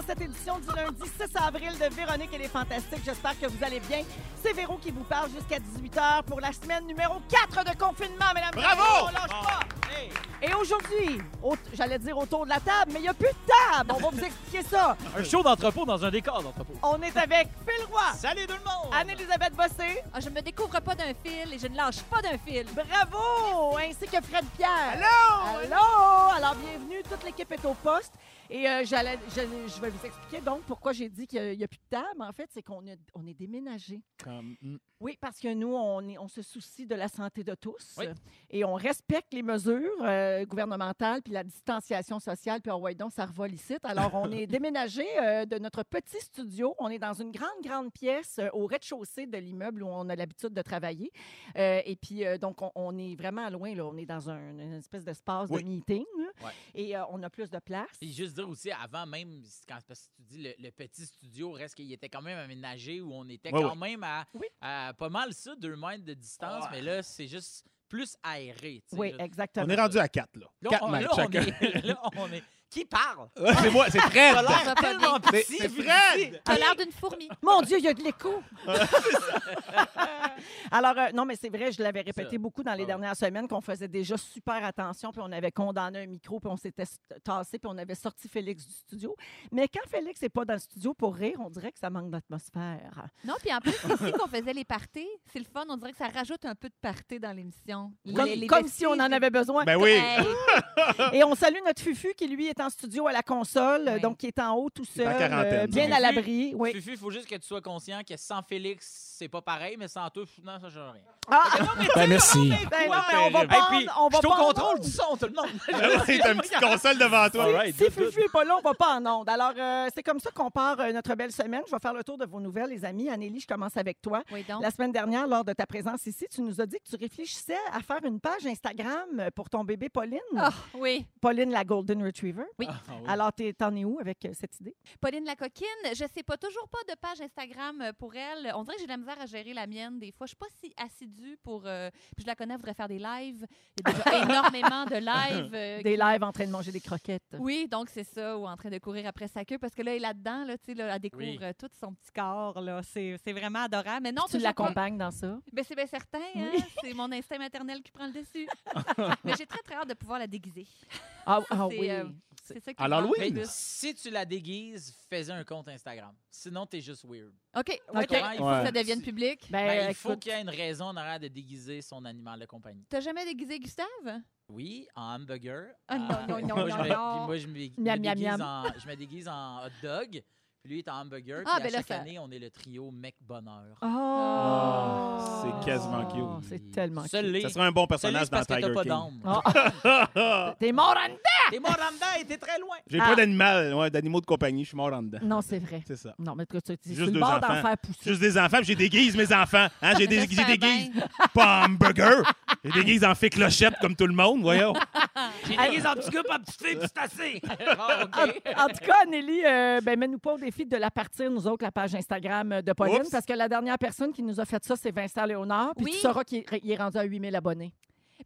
dans cette édition du lundi 6 avril de Véronique et les Fantastiques. J'espère que vous allez bien. C'est Véro qui vous parle jusqu'à 18h pour la semaine numéro 4 de confinement, mesdames et Bravo! messieurs. On lâche pas. Et aujourd'hui, au- j'allais dire autour de la table, mais il n'y a plus de table. On va vous expliquer ça. Un show d'entrepôt dans un décor d'entrepôt. On est avec Phil Roy, Salut tout le monde! Anne-Elisabeth Bossé, Ah, je me découvre pas d'un fil et je ne lâche pas d'un fil. bravo, ainsi que Fred Pierre. Allô? Allô! Alors, bienvenue, toute l'équipe est au poste. Et euh, j'allais, je, je vais vous expliquer donc pourquoi j'ai dit qu'il n'y a, plus de table. En fait, c'est qu'on est, on est déménagé. Comme, mm, Oui, parce que nous, on, est- on se soucie de la santé de tous Oui. et on respecte les mesures euh, gouvernementales puis la distanciation sociale. Puis, oh, ouais, donc, ça revole ici. Alors, on est déménagé euh, de notre petit studio. On est dans une grande, grande pièce au rez-de-chaussée de l'immeuble où on a l'habitude de travailler. Et puis, donc, on, on est vraiment loin. Là. On est dans un, une espèce d'espace Oui. de meeting. Ouais. Et euh, on a plus de place. Puis juste dire aussi, avant même, quand, parce que tu dis le, le petit studio, reste qu'il était quand même aménagé où on était Ouais, quand même à, Oui. à pas mal ça, deux mètres de distance, Ouais. mais là, c'est juste plus aéré. Oui, là. exactement. On est rendu à 4, là. Là, 4 on, mètres là, on chacun. est, là, on est- Qui parle? Ouais, c'est moi, c'est Fred. T'as l'air tellement petit. c'est Fred! T'as l'air d'une fourmi. Mon Dieu, il y a de l'écho. Alors, euh, non, mais c'est vrai, je l'avais répété beaucoup dans les Ah dernières semaines qu'on faisait déjà super attention, puis on avait condamné un micro, puis on s'était tassé, puis on avait sorti Félix du studio. Mais quand Félix n'est pas dans le studio pour rire, on dirait que ça manque d'atmosphère. Non, puis en plus, c'est ici qu'on faisait les parties. C'est le fun. On dirait que ça rajoute un peu de party dans l'émission. Comme, Les- les comme si on en avait besoin. Ben oui. Hey, Et on salue notre Fufu qui, lui, est en studio à la console, Oui. donc qui est en haut tout est en seul, quarantaine, euh, bien Fufu. à l'abri. Oui. Fufu, il faut juste que tu sois conscient que sans Félix, c'est pas pareil, mais sans toi, non, ça change rien. Ah! Ben merci. Ben non, mais on va Et pas. puis, on va je suis au pas en contrôle onde. du son, tout le monde. T'as une petite console devant toi. All right, Si good, good. Fufu n'est pas là, on va pas en onde. Alors, euh, c'est comme ça qu'on part euh, notre belle semaine. Je vais faire le tour de vos nouvelles, les amis. Anélie, je commence avec toi. Oui, donc. La semaine dernière, lors de ta présence ici, tu nous as dit que tu réfléchissais à faire une page Instagram pour ton bébé Pauline. Ah, oui. Pauline, la Golden Retriever. Oui. Ah, oui. Alors, t'es- t'en es où avec euh, cette idée? Pauline la coquine, je sais pas, toujours pas de page Instagram euh, pour elle. On dirait que j'ai de la misère à gérer la mienne. Des fois, je suis pas si assidue pour. euh, puis je la connais, elle voudrait faire des lives. Il y a déjà énormément de lives. euh, Des lives en train de manger des croquettes. Oui, donc c'est ça, ou en train de courir après sa queue, parce que là, elle est là-dedans, là, tu sais, là, elle découvre Oui. euh, tout son petit corps, là. C'est c'est vraiment adorable. Mais non, tu toujours pas. l'accompagnes dans ça? Ben, c'est bien certain, hein? C'est mon instinct maternel qui prend le dessus. Mais j'ai très, très hâte de pouvoir la déguiser. Ah, ah C'est, oui. euh, C'est ça qui manque le Mais plus. si tu la déguises, fais un compte Instagram. Sinon, t'es juste weird. OK, OK. faut Ouais. que ça devienne public? Ben, Ben, il faut écoute, qu'il y ait une raison en arrière de déguiser son animal de compagnie. T'as jamais déguisé Gustave? Oui, en hamburger. Ah, non, Euh, non, non, moi, non, je me- non. puis moi, je me, me Miam, miam, déguise miam. en, je me déguise en hot dog. Puis lui est en hamburger. Ah, puis ben à là, chaque ça- année, on est le trio Mec Bonheur. Oh! c'est quasiment cute. Oh, C'est tellement Seul cute. les- Ça serait un bon Seul les, personnage c'est dans parce que Tiger t'as pas King. d'âme. Ah. T'es mort en dedans! T'es Moranda et t'es très loin. J'ai Ah. pas d'animal, ouais, d'animaux de compagnie. Je suis mort en dedans. Non, c'est vrai. C'est ça. Non, mais tu tu- tu es Juste sur le deux bord d'en enfants. faire pousser. Juste des enfants, puis j'ai déguise mes enfants. Hein? J'ai des, j'ai déguise bien. pas en hamburger. J'ai déguise en fée clochette comme tout le monde, voyons. J'ai déguisé en petit gars, pas en petite fille, puis c'est assez. Ah, OK. En tout cas, Nelly, euh, ben, mets-nous pas au défi de la partir, nous autres, la page Instagram euh, de Pauline, Oups. parce que la dernière personne qui nous a fait ça, c'est Vincent Léonard. Puis Oui. tu sauras qu'il est, il est rendu à 8000 abonnés.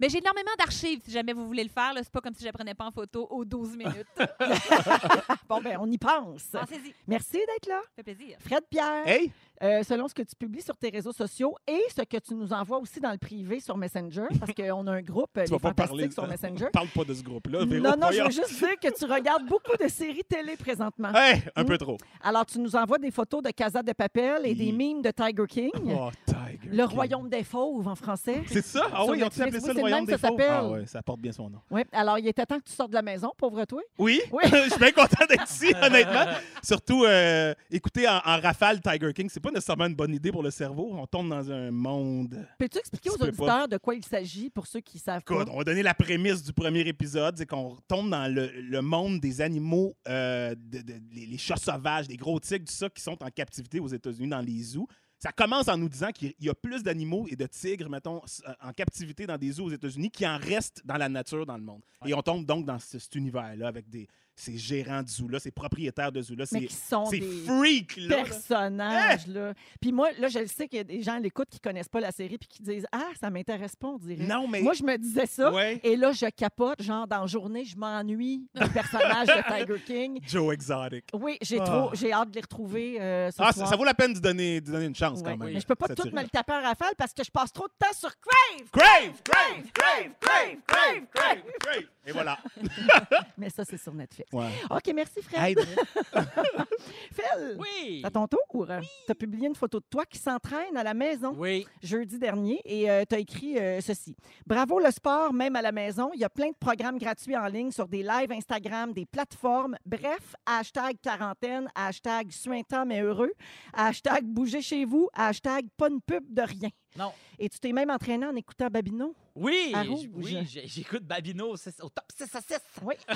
Mais j'ai énormément d'archives si jamais vous voulez le faire. là. C'est pas comme si je ne prenais pas en photo aux 12 minutes. Bon, ben, on y pense. Pensez-y. Merci d'être là. Ça fait plaisir. Fred Pierre, Hey! Euh, selon ce que tu publies sur tes réseaux sociaux et ce que tu nous envoies aussi dans le privé sur Messenger, parce qu'on a un groupe, euh, Tu les vas pas parler. sur Messenger. Parle pas de ce groupe-là. Non, non, je veux juste dire que tu regardes beaucoup de séries télé présentement. Hey, un Mm. peu trop. Alors, tu nous envoies des photos de Casa de Papel et des Oui. mimes de Tiger King. Oh, Tiger. Le King. royaume des fauves en français. C'est ça? Ah oui, Netflix. appelé Oui, ça c'est le royaume des fauves? Ah oui, ça porte bien son nom. Oui, alors il était temps que tu sortes de la maison, pauvre toi. Oui, Oui. je suis bien content d'être ici, honnêtement. Surtout, euh, écouter en, en rafale Tiger King, c'est pas nécessairement une bonne idée pour le cerveau. On tombe dans un monde. Peux-tu expliquer aux pas. auditeurs de quoi il s'agit pour ceux qui savent pas? Écoute, on va donner la prémisse du premier épisode, c'est qu'on tombe dans le, le monde des animaux, euh, de- de- les, les chats sauvages, les gros tigres, tout ça, qui sont en captivité aux États-Unis, dans les zoos. Ça commence en nous disant qu'il y a plus d'animaux et de tigres, mettons, euh, en captivité dans des zoos aux États-Unis qu'il en reste dans la nature, dans le monde. Et on tombe donc dans ce- cet univers-là avec des, ces gérants de zoo-là, ces propriétaires de sont ces des freaks, là. là. personnages, là. Puis moi, là, je le sais qu'il y a des gens à l'écoute qui connaissent pas la série puis qui disent « Ah, ça m'intéresse pas, on dirait. Non, mais... Moi, je me disais ça. Ouais. Et là, je capote, genre, dans la journée, je m'ennuie du personnage de Tiger King. Joe Exotic. Oui, j'ai Ah. trop, j'ai hâte de les retrouver euh, ce Ah, ça, soir. ça vaut la peine de donner, de donner une chance, Ouais. quand même. Mais je peux pas tout me le taper en rafale parce que je passe trop de temps sur Crave! Crave! Crave! Crave! Crave! Crave! Crave! Crave! Et voilà. Mais ça, c'est sur Netflix. Ouais. OK, merci, Fred. Phil, Oui. c'est à ton tour. Tu as publié une photo de toi qui s'entraîne à la maison Oui. jeudi dernier et tu as écrit euh, ceci. Bravo le sport, même à la maison. Il y a plein de programmes gratuits en ligne sur des lives Instagram, des plateformes. Bref, hashtag quarantaine, hashtag suintant mais heureux, hashtag bougez chez vous, hashtag pas une pub de rien. Non. Et tu t'es même entraîné en écoutant Babino? Oui, À j- rouge. oui, j'écoute Babino au top 6 à 6. Oui. Euh,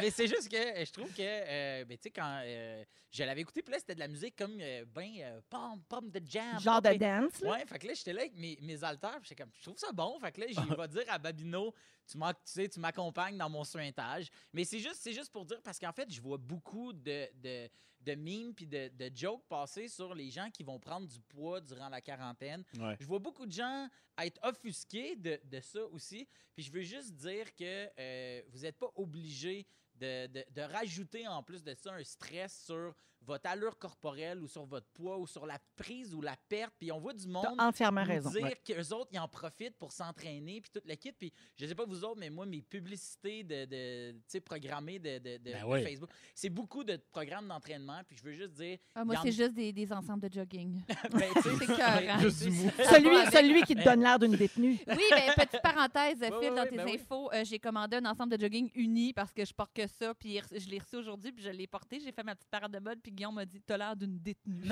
mais c'est juste que euh, je trouve que, euh, ben, tu sais, quand euh, je l'avais écouté, puis là, c'était de la musique comme ben pomme, pomme de jam. Genre de dance. là. Ouais, fait que là, j'étais là avec mes, mes haltères, puis j'étais comme, je trouve ça bon. Fait que là, je vais dire à Babino, tu sais, tu m'accompagnes dans mon suintage. Mais c'est juste, juste pour dire, parce qu'en fait, je vois beaucoup de, de, de memes puis de, de jokes passer sur les gens qui vont prendre du poids durant la quarantaine. Ouais. Je vois beaucoup de gens être offusqués de, de ça aussi. Puis je veux juste dire que euh, vous n'êtes pas obligé de, de- de rajouter en plus de ça un stress sur votre allure corporelle ou sur votre poids ou sur la prise ou la perte. Puis on voit du monde T'as entièrement raison. dire Ouais. qu'eux autres, ils en profitent pour s'entraîner, puis toute la kit. Puis je sais pas vous autres, mais moi, mes publicités de, de tu sais, programmées de, de- de- Ben de oui. Facebook, c'est beaucoup de programmes d'entraînement. Puis je veux juste dire, Ah, moi, en- c'est juste des, des ensembles de jogging. ben, C'est du mou. Celui, celui qui te donne l'air d'une détenue. Oui, ben, petite parenthèse, Phil, ouais, dans tes ben oui. infos, euh, j'ai commandé un ensemble de jogging uni parce que je porte que ça, puis je l'ai reçu aujourd'hui, puis je l'ai porté. J'ai fait ma petite parade de mode, puis Guillaume m'a dit T'as l'air d'une détenue.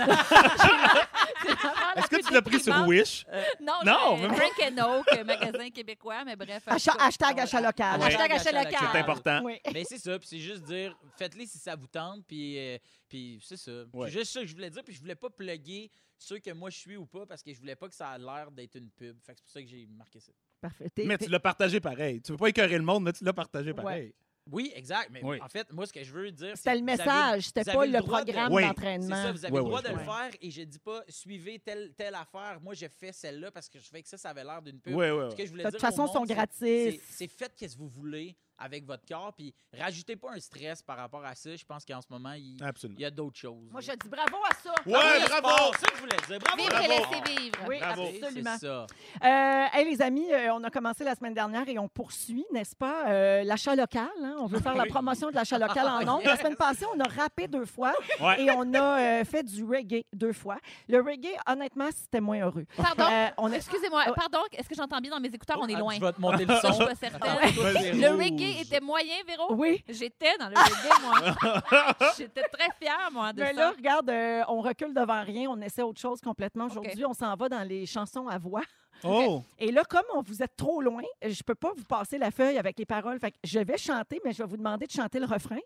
Est-ce que tu l'as pris sur. Wish? Non, Non, je- même pas. Drink and Oak, euh, magasin québécois, mais bref. hashtag on- achat local. Ouais. Hashtag achat local. C'est important. Oui. Ben, c'est ça, puis c'est juste dire, faites-les si ça vous tente, puis, euh, puis c'est ça. Ouais. C'est juste ça que je voulais dire, puis je voulais pas plugger ceux que moi je suis ou pas, parce que je voulais pas que ça a l'air d'être une pub. Fait c'est pour ça que j'ai marqué ça. Parfait. Mais tu l'as partagé pareil. Tu veux pas écœurer le monde, mais tu l'as partagé Ouais. Oui, exact, mais Oui. en fait, moi, ce que je veux dire, c'est C'était le message, c'était pas le de- programme Oui. C'est d'entraînement. ça, vous avez le droit de je le faire et je dis pas suivez telle, telle affaire. Moi, j'ai fait celle-là parce que je fais que ça, ça avait l'air d'une pub. Oui, oui, Ce que je voulais De dire toute façon, sont gratis. c'est- C'est faites ce que vous voulez avec votre corps, puis rajoutez pas un stress par rapport à ça. Je pense qu'en ce moment, il, y a d'autres choses. Moi, je dis bravo à ça. Ouais, Oui, bravo! sport, C'est ça que je voulais dire. Bravo, bravo. et laissez vivre. Oui, Bravo. absolument. C'est ça. Euh, hey, les amis, euh, on a commencé la semaine dernière et on poursuit, n'est-ce pas, euh, l'achat local. hein? On veut faire la promotion de l'achat local en ondes. La semaine passée, on a rappé deux fois Ouais. et on a euh, fait du reggae deux fois. Le reggae, honnêtement, c'était moins heureux. Pardon, Euh, on a- excusez-moi, Ah pardon, est-ce que j'entends bien dans mes écouteurs? On est Ah, loin. Je vais te monter le Je suis son. pas certaine. Vas-y. Le Rouge. Était moyen, Véro? Oui. J'étais dans le reggae, moi. J'étais très fière, moi, de Mais ça. là, regarde, euh, on recule devant rien, on essaie autre chose complètement. Aujourd'hui, on s'en va dans les chansons à voix. Oh! Et là, comme on vous êtes trop loin, je ne peux pas vous passer la feuille avec les paroles. Fait que je vais chanter, mais je vais vous demander de chanter le refrain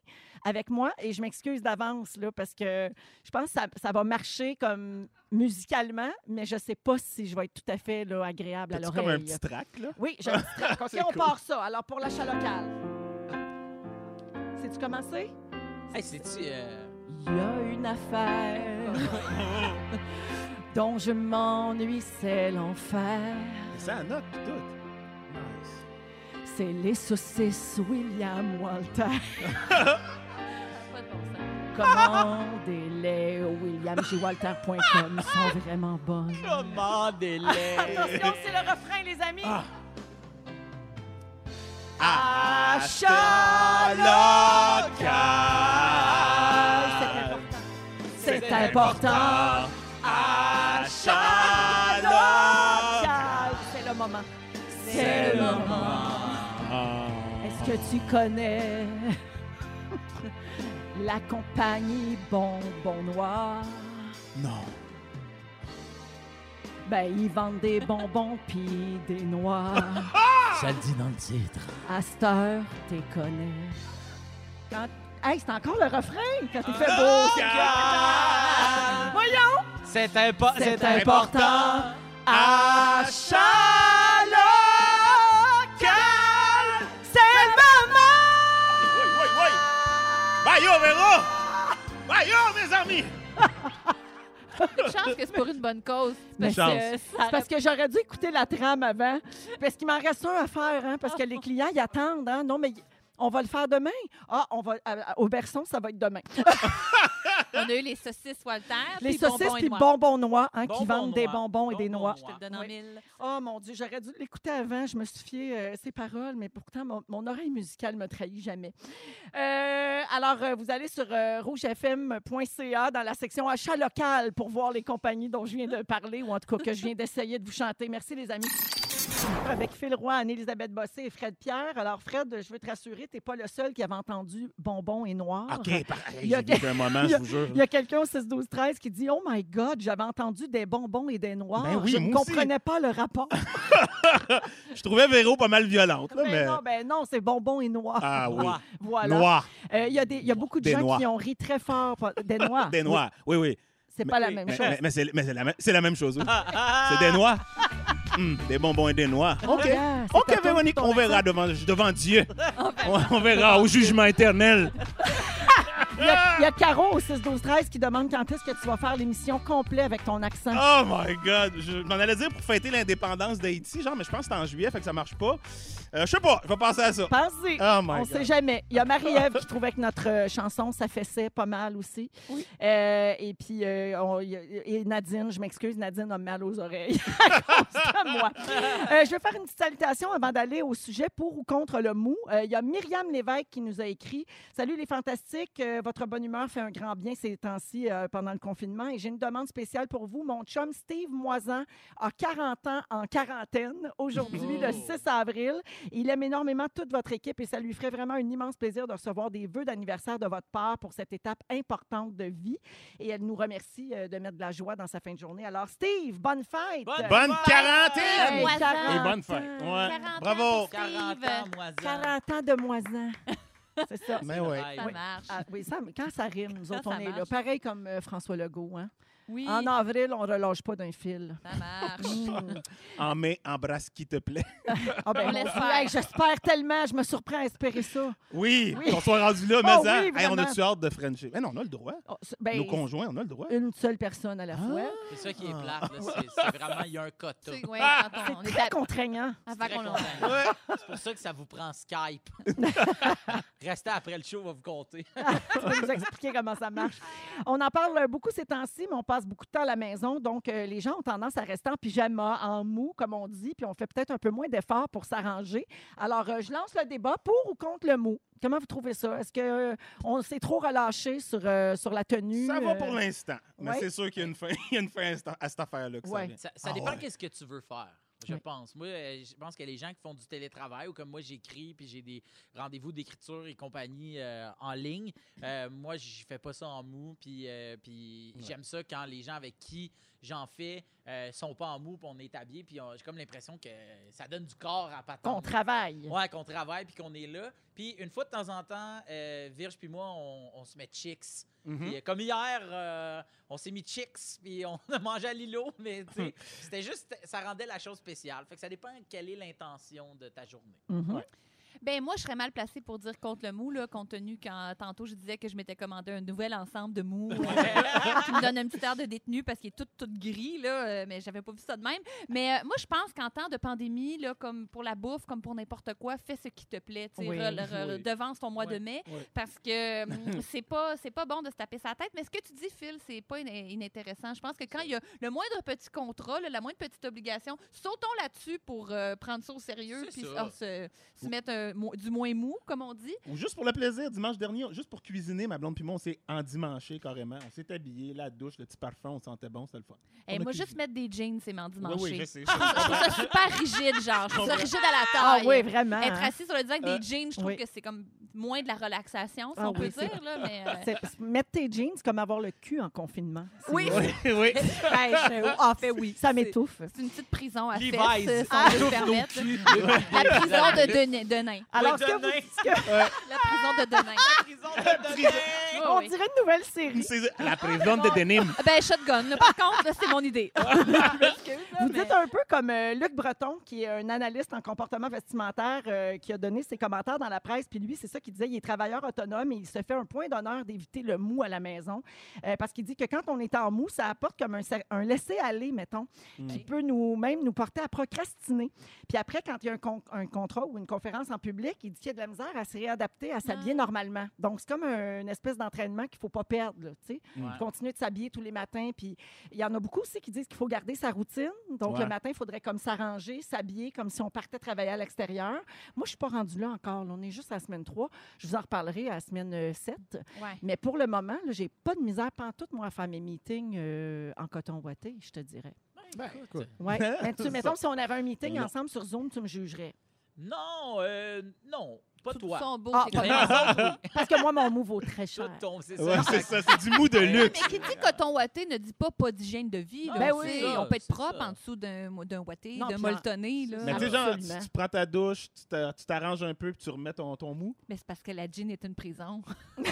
avec moi. Et je m'excuse d'avance, là, parce que je pense que ça, ça va marcher comme musicalement, mais je ne sais pas si je vais être tout à fait là, agréable à l'oreille. comme un petit track, là? Oui, j'ai un petit track. OK, C'est on cool. part ça. Alors, pour l'achat local. Sais-tu commencer? Hey, c'est-tu. euh, Il y a une affaire dont je m'ennuie, c'est l'enfer. Ça a note, pis tout. Nice. C'est les saucisses William Walter. Pas de bon sens. Commandez-les au williamjwalter.com. Ils sont vraiment bonnes. Commandez-les. Attention, c'est le refrain, les amis. Ah. Achat local. C'est important. C'est le moment. Ah. Est-ce que tu connais la compagnie Bonbon Noir? Non. Ben, ils vendent des bonbons pis des noix. Ça le dit dans le titre. À cette heure, t'es connais. Quand... Hey, c'est encore le refrain quand il fait beau. Local. Voyons! C'est impo- C'est important. Achat local. Oui. Véro! Voyons, mes amis! Une chance que c'est pour une bonne cause. Mais Parce chance. que C'est parce que j'aurais dû écouter la trame avant. Parce qu'il m'en reste un à faire, hein, parce que les clients, ils attendent. Hein. Non, mais on va le faire demain. Ah, on va, à- au berçon, ça va être demain. on a eu les saucisses Walter. Les puis saucisses bonbons et puis noix. bonbons noix, hein, qui Bonbons vendent des bonbons et des Bonbons noix. Je te le donne en Oui. mille. Oh mon Dieu, j'aurais dû l'écouter avant. Je me suis fiée euh, ses paroles, mais pourtant, mon, mon oreille musicale me trahit jamais. Euh, alors, euh, vous allez sur euh, rougefm.ca dans la section achat local pour voir les compagnies dont je viens de parler, ou en tout cas que je viens d'essayer de vous chanter. Merci, les amis. Avec Phil Roy, Anne-Élisabeth Bossé et Fred Pierre. Alors, Fred, je veux te rassurer, tu n'es pas le seul qui avait entendu bonbons et noirs. OK, pareil. Il y a vécu un moment, il y je a- vous jure. Il y a quelqu'un au 6 12 13 qui dit Oh my God, j'avais entendu des bonbons et des noirs. Ben oui, je ne aussi. comprenais pas le rapport. Je trouvais Véro pas mal violente, là, mais mais... non, ben non, c'est bonbons et noirs. Ah oui. Voilà. Noir. Euh, Il y, a des- il y a beaucoup de Des gens qui ont ri très fort. Des noix. Des noix. Oui, oui. C'est Mais- pas la oui, même Mais, chose. mais- c'est mais c'est la, même- c'est la même chose. oui. C'est des noix. Hum, des bonbons et des noix. OK. Ah, OK, toune, Véronique, ton on verra devant, devant Dieu. On, on verra au jugement éternel. Il y, a, il y a Caro au 6 12 13 qui demande quand est-ce que tu vas faire l'émission complète avec ton accent. Oh my God! Je m'en allais dire pour fêter l'indépendance d'Haïti, genre, mais je pense que c'est en juillet, fait que ça marche pas. Euh, je sais pas, je vais penser à ça. Pensez. Oh my On God. sait jamais. Il y a Marie-Ève qui trouvait que notre euh, chanson s'affaissait pas mal aussi. Oui. Euh, et puis, euh, on- il y a- et Nadine, je m'excuse, Nadine a mal aux oreilles. à cause de moi. Euh, je vais faire une petite salutation avant d'aller au sujet pour ou contre le mou. Euh, Il y a Myriam Lévesque qui nous a écrit Salut les fantastiques, Euh, votre bonne humeur fait un grand bien ces temps-ci euh, pendant le confinement. Et j'ai une demande spéciale pour vous. Mon chum Steve Moisan a 40 ans en quarantaine aujourd'hui, le 6 avril. Il aime énormément toute votre équipe et ça lui ferait vraiment un immense plaisir de recevoir des vœux d'anniversaire de votre part pour cette étape importante de vie. Et elle nous remercie euh, de mettre de la joie dans sa fin de journée. Alors, Steve, bonne fête! Bonne quarantaine! Hey, Moisin. 40 Et bonne fête. Ouais. 40 ans Bravo! pour 40 Steve. ans, moisin. 40 ans de moisin. C'est ça. Mais ouais. Rêve. Ça Oui. marche. Ah, oui, ça, quand ça rime, nous Quand autres, on est là. Pareil comme euh, François Legault. Hein? Oui, En avril, on ne relâche pas d'un fil. ça marche. Mm. En mai, embrasse qui te plaît. Ah, ben, On. Dieu, hey, J'espère tellement. Je me surprends à espérer ça. Oui, Oui. qu'on soit rendu là, mais Oh ça. oui, Hey, on vraiment. a-tu hâte de Frencher? Mais non, on a le droit. Oh, c'est- ben, Nos conjoints, on a le droit. une seule personne à la fois. C'est ça qui est Ah. plate. là. C'est c'est vraiment, il y a un quota. C'est ouais, Ah! quand on, on est Très à- contraignant. avant Très qu'on content. Ouais. C'est pour ça que ça vous prend Skype. Restez après le show, on va vous compter. tu vas nous expliquer comment ça marche. On en parle beaucoup ces temps-ci, mais on passe beaucoup de temps à la maison. Donc, euh, les gens ont tendance à rester en pyjama, en mou, comme on dit, puis on fait peut-être un peu moins d'efforts pour s'arranger. Alors, euh, je lance le débat pour ou contre le mou. Comment vous trouvez ça? Est-ce que euh, on s'est trop relâché sur, euh, sur la tenue? Ça va pour l'instant. Mais ouais. c'est sûr qu'il y a une fin, il y a une fin à cette- affaire-là. ça Ouais. Ah dépend ouais. qu'est-ce que tu veux faire. Je Oui. pense. Moi, euh, je pense que les gens qui font du télétravail ou comme moi, j'écris puis j'ai des rendez-vous d'écriture et compagnie euh, en ligne. euh, moi, je fais pas ça en mou. Puis, euh, puis Ouais. j'aime ça quand les gens avec qui j'en fais euh, sont pas en mou puis on est habillés. Puis j'ai comme l'impression que ça donne du corps à patente. Qu'on travaille. Ouais, qu'on travaille puis qu'on est là. Puis une fois de temps en temps, euh, Virge puis moi, on, on se met chicks. Puis, euh, comme hier, euh, on s'est mis chicks puis on a mangé à Lilo, mais tu sais, c'était juste, ça rendait la chose spéciale. Fait que ça dépend quelle est l'intention de ta journée. Mhm. Ouais. Ben moi, je serais mal placée pour dire contre le mou, là, compte tenu quand tantôt je disais que je m'étais commandé un nouvel ensemble de mou euh, qui me donne un petit air de détenu parce qu'il est tout, tout gris, là, euh, mais j'avais pas vu ça de même. Mais euh, moi, je pense qu'en temps de pandémie, là, comme pour la bouffe, comme pour n'importe quoi, fais ce qui te plaît. tu sais, Oui, re- re- oui. devance ton mois de mai parce que c'est pas c'est pas bon de se taper sa tête. Mais ce que tu dis, Phil, c'est pas in- inintéressant. Je pense que quand il y a le moindre petit contrat, là, la moindre petite obligation, sautons là-dessus pour euh, prendre ça au sérieux puis se, se mettre un du moins mou, comme on dit. Ou juste pour le plaisir, dimanche dernier, juste pour cuisiner, ma blonde puis moi, on s'est endimanché carrément. On s'est habillé, la douche, le petit parfum, on sentait bon, c'était le fun. Et a moi, cuisiné. juste mettre des jeans, c'est m'en Oui, je sais. Je trouve ça super rigide, genre. Je trouve ça rigide à la Ah taille. oui, vraiment. Être hein. assis sur le divan avec Euh, des jeans, je trouve oui. que c'est comme moins de la relaxation, si Ah on peut oui, dire. Là, mais, euh, Mettre tes jeans, c'est comme avoir le cul en confinement. Oui, Oui, oui. Hey, je- en fait, oui. Ça m'étouffe. c'est une petite prison à euh, si Ah. La prison de, Denain- de nain. Alors, Ouais, ce que vous dites que- La prison de Denain. La prison de Denain. On dirait une nouvelle série. C'est la présidente de Denim. Ben, shotgun. là, Par contre, là, c'est mon idée. Vous dites un peu comme euh, Luc Breton, qui est un analyste en comportement vestimentaire, euh, qui a donné ses commentaires dans la presse. Puis lui, c'est ça qu'il disait, il est travailleur autonome et il se fait un point d'honneur d'éviter le mou à la maison. Euh, parce qu'il dit que quand on est en mou, ça apporte comme un, cer- un laisser-aller, mettons, qui peut nous même nous porter à procrastiner. Puis après, quand il y a un, con- un contrat ou une conférence en public, il dit qu'il y a de la misère à se réadapter, à s'habiller normalement. Donc, c'est comme un- une espèce d'entraînement qu'il ne faut pas perdre, là, tu sais Ouais. continuer de s'habiller tous les matins. Puis il y en a beaucoup aussi qui disent qu'il faut garder sa routine. Donc Ouais. le matin, il faudrait comme s'arranger, s'habiller comme si on partait travailler à l'extérieur. Moi, je suis pas rendue là encore. là. On est juste à la semaine 3. Je vous en reparlerai à la semaine euh, 7. Ouais. Mais pour le moment, j'ai pas de misère pantoute, moi, à faire mes meetings euh, en coton ouaté, je te dirais. Ben, écoute. Ouais. Mais tu, mettons, si on avait un meeting Non. ensemble sur Zoom, tu me jugerais. Non, euh, non, pas Tout toi. son beau, Ah. Parce que moi, mon mot vaut très cher. c'est ça. Ouais, c'est ça, c'est du mou de luxe. Mais qui dit coton ouaté ne dit pas pas d'hygiène de vie. là. Ben oui. ça, on peut être propre ça. en dessous d'un d'un ouaté, Non, d'un molletonné. là. Mais tu sais, genre, tu, tu prends ta douche, tu t'a- tu t'arranges un peu, puis tu remets ton, ton mou. Mais c'est parce que la jean est une prison.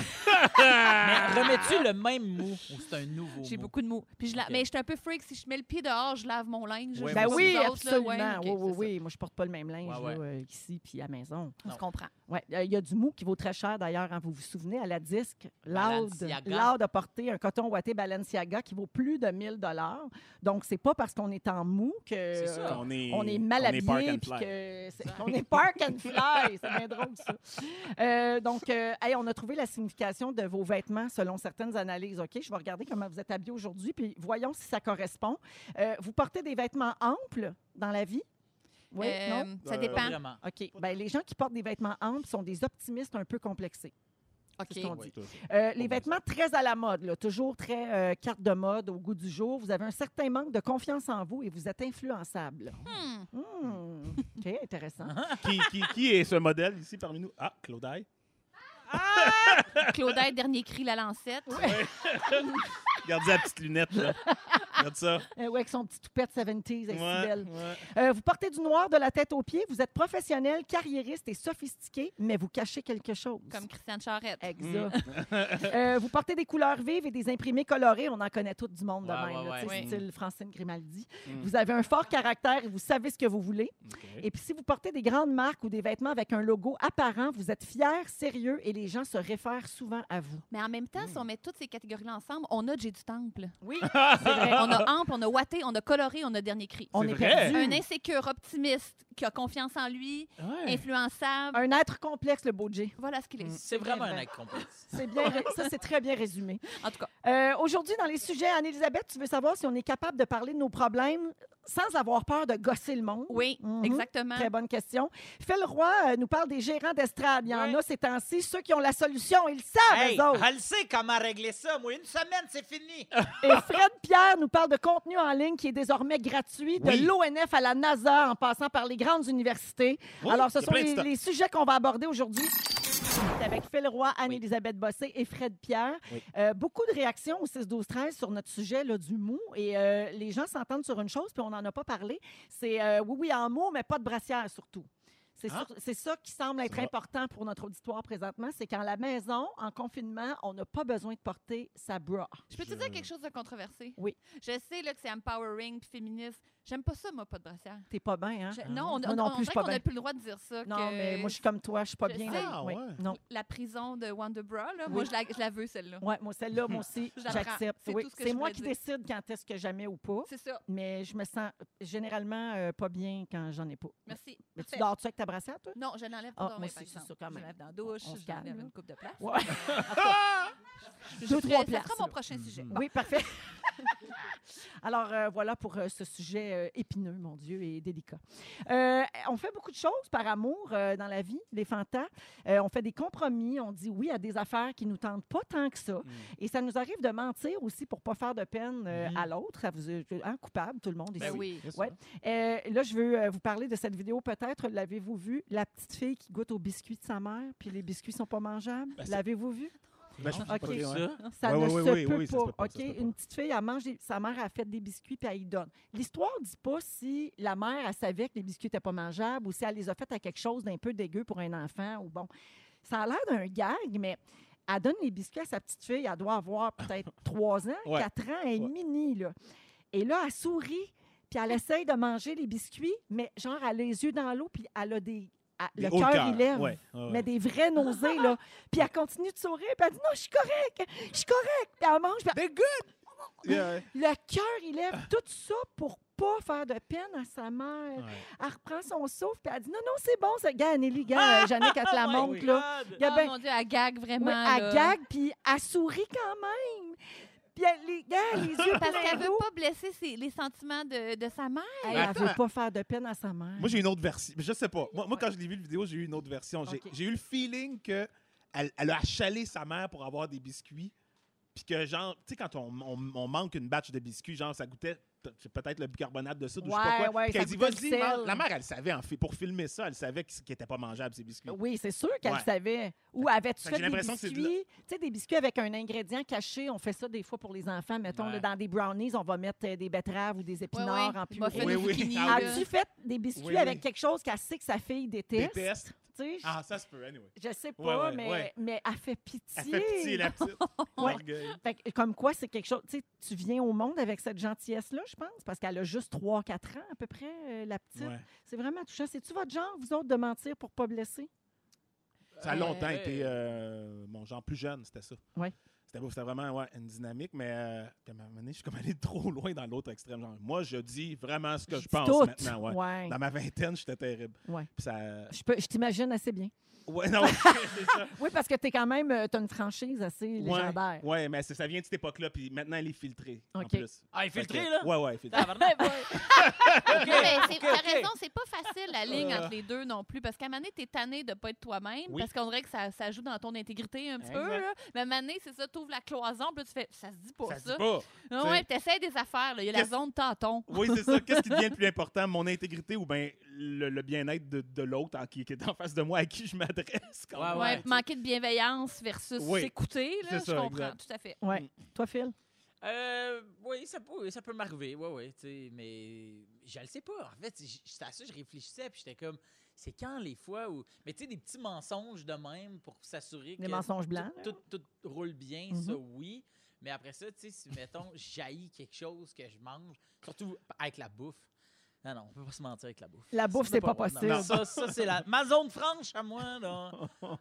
Mais remets-tu le même mou ou c'est un nouveau J'ai mou? beaucoup de mots. Puis je la... Mais je suis un peu freak. Si je mets le pied dehors, je lave mon linge. Ben oui, absolument. Oui, oui, oui. Moi, je porte pas le même linge euh, ici puis à la maison. On se comprend. Ouais, euh, il y a du mou qui vaut très cher d'ailleurs. hein. Vous vous souvenez, à la disque, Loud, a porté un coton ouaté Balenciaga qui vaut plus de 1000 dollars. Donc, c'est pas parce qu'on est en mou que C'est ça. On est, on est mal on est park habillé and qu'on est park and fly. C'est bien drôle, ça. Euh, donc, euh, hey, on a trouvé la signification de vos vêtements selon certaines analyses. OK? Je vais regarder comment vous êtes habillés aujourd'hui, puis voyons si ça correspond. Euh, vous portez des vêtements amples dans la vie? Oui, Euh, non? Ça Euh, dépend. vraiment. OK. Ben, les gens qui portent des vêtements amples sont des optimistes un peu complexés. OK. C'est ce qu'on Oui. Euh, les vêtements très à la mode, là, toujours très euh, carte de mode, au goût du jour. Vous avez un certain manque de confiance en vous et vous êtes influençable. Hmm. Hmm. OK, intéressant. qui, qui, qui est ce modèle ici parmi nous? Ah, Claudaille. Claudette, dernier cri, la lancette. Regarde la petite lunette, là. Regarde ça. Euh, ouais, avec son petit toupette 70s, elle est si belle. ouais. Euh, vous portez du noir de la tête aux pieds. Vous êtes professionnel, carriériste et sophistiqué, mais vous cachez quelque chose. Comme Christiane Charrette. Exact. Euh, vous portez des couleurs vives et des imprimés colorés. On en connaît tout du monde de Ouais, même, ouais, là, ouais. tu sais, Oui. style Francine Grimaldi. Mm. Vous avez un fort caractère et vous savez ce que vous voulez. OK. Et puis, si vous portez des grandes marques ou des vêtements avec un logo apparent, vous êtes fier, sérieux et les gens se réfèrent souvent à vous. Mais en même temps, si on met toutes ces catégories-là ensemble, on a J'ai du temple. Oui, C'est vrai. On a ample, on a watté, on a coloré, on a dernier cri. on est vrai. perdu. Un insécure, optimiste, qui a confiance en lui, Ouais. influençable. Un être complexe, le beau Jay. Voilà ce qu'il est. C'est vraiment vrai. un acte complexe. C'est bien, ça, c'est très bien résumé. En tout cas, Euh, Aujourd'hui, dans les sujets, Anne-Elisabeth, tu veux savoir si on est capable de parler de nos problèmes sans avoir peur de gosser le monde? oui, Mhm. exactement. Très bonne question. Phil Roy euh, nous parle des gérants d'estrade. Il y en Ouais. a ces temps-ci. Ceux qui ont la solution, ils le savent, Hey, eux autres. elle sait comment régler ça. Moi, une semaine, c'est fini. Et Fred Pierre nous parle de contenu en ligne qui est désormais gratuit, de Oui. l'ONF à la NASA en passant par les grandes universités. Oui, Alors, ce sont les sujets qu'on va aborder aujourd'hui. C'est avec Phil Roy, Anne-Élisabeth Bossé et Fred Pierre. Oui. Euh, beaucoup de réactions au 6-12-13 sur notre sujet là, du mou. Et euh, les gens s'entendent sur une chose, puis on n'en a pas parlé. C'est euh, oui, oui, en mot, mais pas de brassière surtout. C'est Ah. ça qui semble être important pour notre auditoire présentement. C'est qu'en la maison, en confinement, on n'a pas besoin de porter sa bra. Je peux te Je- dire quelque chose de controversé? Oui. Je sais là, que c'est empowering puis féministe. J'aime pas ça, moi, pas de brassière. T'es pas bien, hein? Je- non, on, Moi on, non on plus, je suis dirait pas qu'on bien. n'a plus le droit de dire ça. Non, que mais moi, je suis comme toi, je suis pas Je bien. sais. Ah, Oui, ouais. Non. La prison de Wonderbra, là, Oui. moi, je la, je la veux, celle-là. Ouais, moi, celle-là, moi aussi, Je la prends. j'accepte. C'est Oui. tout ce que C'est je moi voulais qui dire. décide quand est-ce que jamais ou pas. C'est ça. Mais je me sens généralement euh, pas bien quand j'en ai pas. Merci. Mais tu Parfait. dors-tu avec ta brassière, toi? Non, je l'enlève Ah, pour dormir, moi par aussi, c'est exemple. ça, quand Je même. l'enlève dans la douche, On se je l'enlève calme, là. une coupe de place. Ouais. Je Deux, ferai- trois ça places, sera mon prochain sujet. Oui, parfait. Alors, euh, voilà pour euh, ce sujet euh, épineux, mon Dieu, et délicat. Euh, on fait beaucoup de choses par amour euh, dans la vie, les fantas. On fait des compromis, on dit oui à des affaires qui nous tentent pas tant que ça. Et ça nous arrive de mentir aussi pour pas faire de peine Mhm. à l'autre. Hein, coupable, tout le monde ici. Ben oui. Ouais. Là, je veux vous parler de cette vidéo, peut-être. L'avez-vous vu? La petite fille qui goûte aux biscuits de sa mère, puis les biscuits sont pas mangeables? Ben, L'avez-vous vu? Ben, pas Ok. ouais. Ça? Ça Ouais, ne ouais, se ouais, peut oui, pas. OK? Une petite fille, elle mange des- sa mère a fait des biscuits puis elle y donne. L'histoire dit pas si la mère, elle savait que les biscuits n'étaient pas mangeables ou si elle les a fait à quelque chose d'un peu dégueu pour un enfant ou bon. Ça a l'air d'un gag, mais elle donne les biscuits à sa petite fille. Elle doit avoir peut-être trois ans, Ouais. quatre ans, elle est Ouais. mini, là. Et là, elle sourit, puis elle essaye de manger les biscuits, mais genre, elle a les yeux dans l'eau, puis elle a des... le cœur, il lève. Ouais, ouais, ouais. Mais des vraies nausées, là. Puis elle continue de sourire, puis elle dit Non, je suis correcte, je suis correcte. Puis elle mange, puis elle- They're good! Yeah, ouais. le cœur, il lève tout ça pour pas faire de peine à sa mère. Ouais. Elle reprend son souffle, puis elle dit Non, non, c'est bon, ça. Gars, Nelly, gars, Jannick, elle te la Oh montre, là. God! Il y a Oh ben- mon Dieu, elle gague vraiment. Oui, elle là. gague, puis elle sourit quand même. Puis elle, les gars, les yeux Parce qu'elle veut pas blesser ses- les sentiments de, de sa mère. Elle, elle veut attends. pas faire de peine à sa mère. Moi, j'ai une autre version. Je sais pas. Moi, moi, quand je l'ai vu le vidéo, j'ai eu une autre version. J'ai Ok. j'ai eu le feeling que elle, elle a achalé sa mère pour avoir des biscuits. Puis que, genre, tu sais, quand on, on- on manque une batch de biscuits, genre, ça goûtait pe- peut-être le bicarbonate de soude ou je sais Ouais, pas quoi. ouais, ça dit, vas-y. La mère, elle savait, en fait, pour filmer ça, elle savait qu'ils n'étaient pas mangeables, ces biscuits. Oui, c'est sûr qu'elle Ouais. le savait. Ou Fait j'ai des de biscuits? Tu sais, des biscuits avec un ingrédient caché. On fait ça des fois pour les enfants. Mettons, Ouais. là, dans des brownies, on va mettre euh, des betteraves ou des Ouais, épinards ouais. en purée. Oui, oui. As-tu fait des biscuits Oui, avec quelque chose qu'elle sait que sa fille déteste? Déteste. Tu sais, Ah, ça se peut, anyway. je sais pas, Ouais, ouais, mais, ouais. mais elle fait pitié. Elle fait pitié, la petite. Fait que, comme quoi, c'est quelque chose. Tu sais, tu viens au monde avec cette gentillesse-là, je pense, parce qu'elle a juste 3-4 ans à peu près, euh, la petite. Ouais. C'est vraiment touchant. C'est-tu votre genre, vous autres, de mentir pour pas blesser? Ça a longtemps Euh, été euh, mon genre plus jeune, c'était ça. Ouais. C'était beau, c'était vraiment ouais, une dynamique, mais euh, à un moment donné, je suis comme allé trop loin dans l'autre extrême. Genre, moi, je dis vraiment ce que je, pense tout. maintenant. Ouais. Ouais. Dans ma vingtaine, j'étais terrible. Ouais. Puis ça... Je, peux- je t'imagine assez bien. Ouais, non, c'est ça. Oui, parce que tu es quand même. tu as une franchise assez légendaire. Ouais, ouais, mais c'est- ça vient de cette époque-là, puis maintenant, elle est filtrée. En OK. plus. Ah, il Fait filtré, que- là? Ouais, ouais, filtrée. Tabarnak. Non, mais c'est- ok, t'as ok. raison, c'est pas facile la ligne Euh. entre les deux non plus. Parce qu'à un moment donné, t'es tanné de pas être toi-même. Oui. Parce qu'on dirait que ça, ça joue dans ton intégrité un petit peu. Exact. Là. Mais à un moment donné, c'est ça, t'ouvres la cloison, puis là, tu fais ça se dit pas Ça ça. se dit pas. Ah ouais, puis t'essaies des affaires. là. Il y a la Qu'est-ce- zone tâton. Oui, c'est ça. Qu'est-ce qui devient le plus important, mon intégrité ou bien le, le bien-être de, de l'autre qui, qui est en face de moi, à qui je m'adresse? Ouais. Ouais, ouais. manquer de bienveillance versus Oui. s'écouter, là, C'est je ça, comprends, exact. tout à fait. Ouais. Toi, Phil? Euh, oui, ça peut, ça peut m'arriver, oui, oui, tu sais, mais je le sais pas. En fait, c'était à ça que je réfléchissais, puis j'étais comme, c'est quand les fois où, mais tu sais, des petits mensonges de même pour s'assurer que Des mensonges tout- blancs, tout, tout roule bien, Mhm. ça, oui. Mais après ça, tu sais, si, mettons, jaillit quelque chose que je mange, surtout avec la bouffe. Non, non, on peut pas se mentir avec la bouffe. La bouffe, c'est pas non, possible. non, ça, ça c'est la, ma zone franche à moi, là.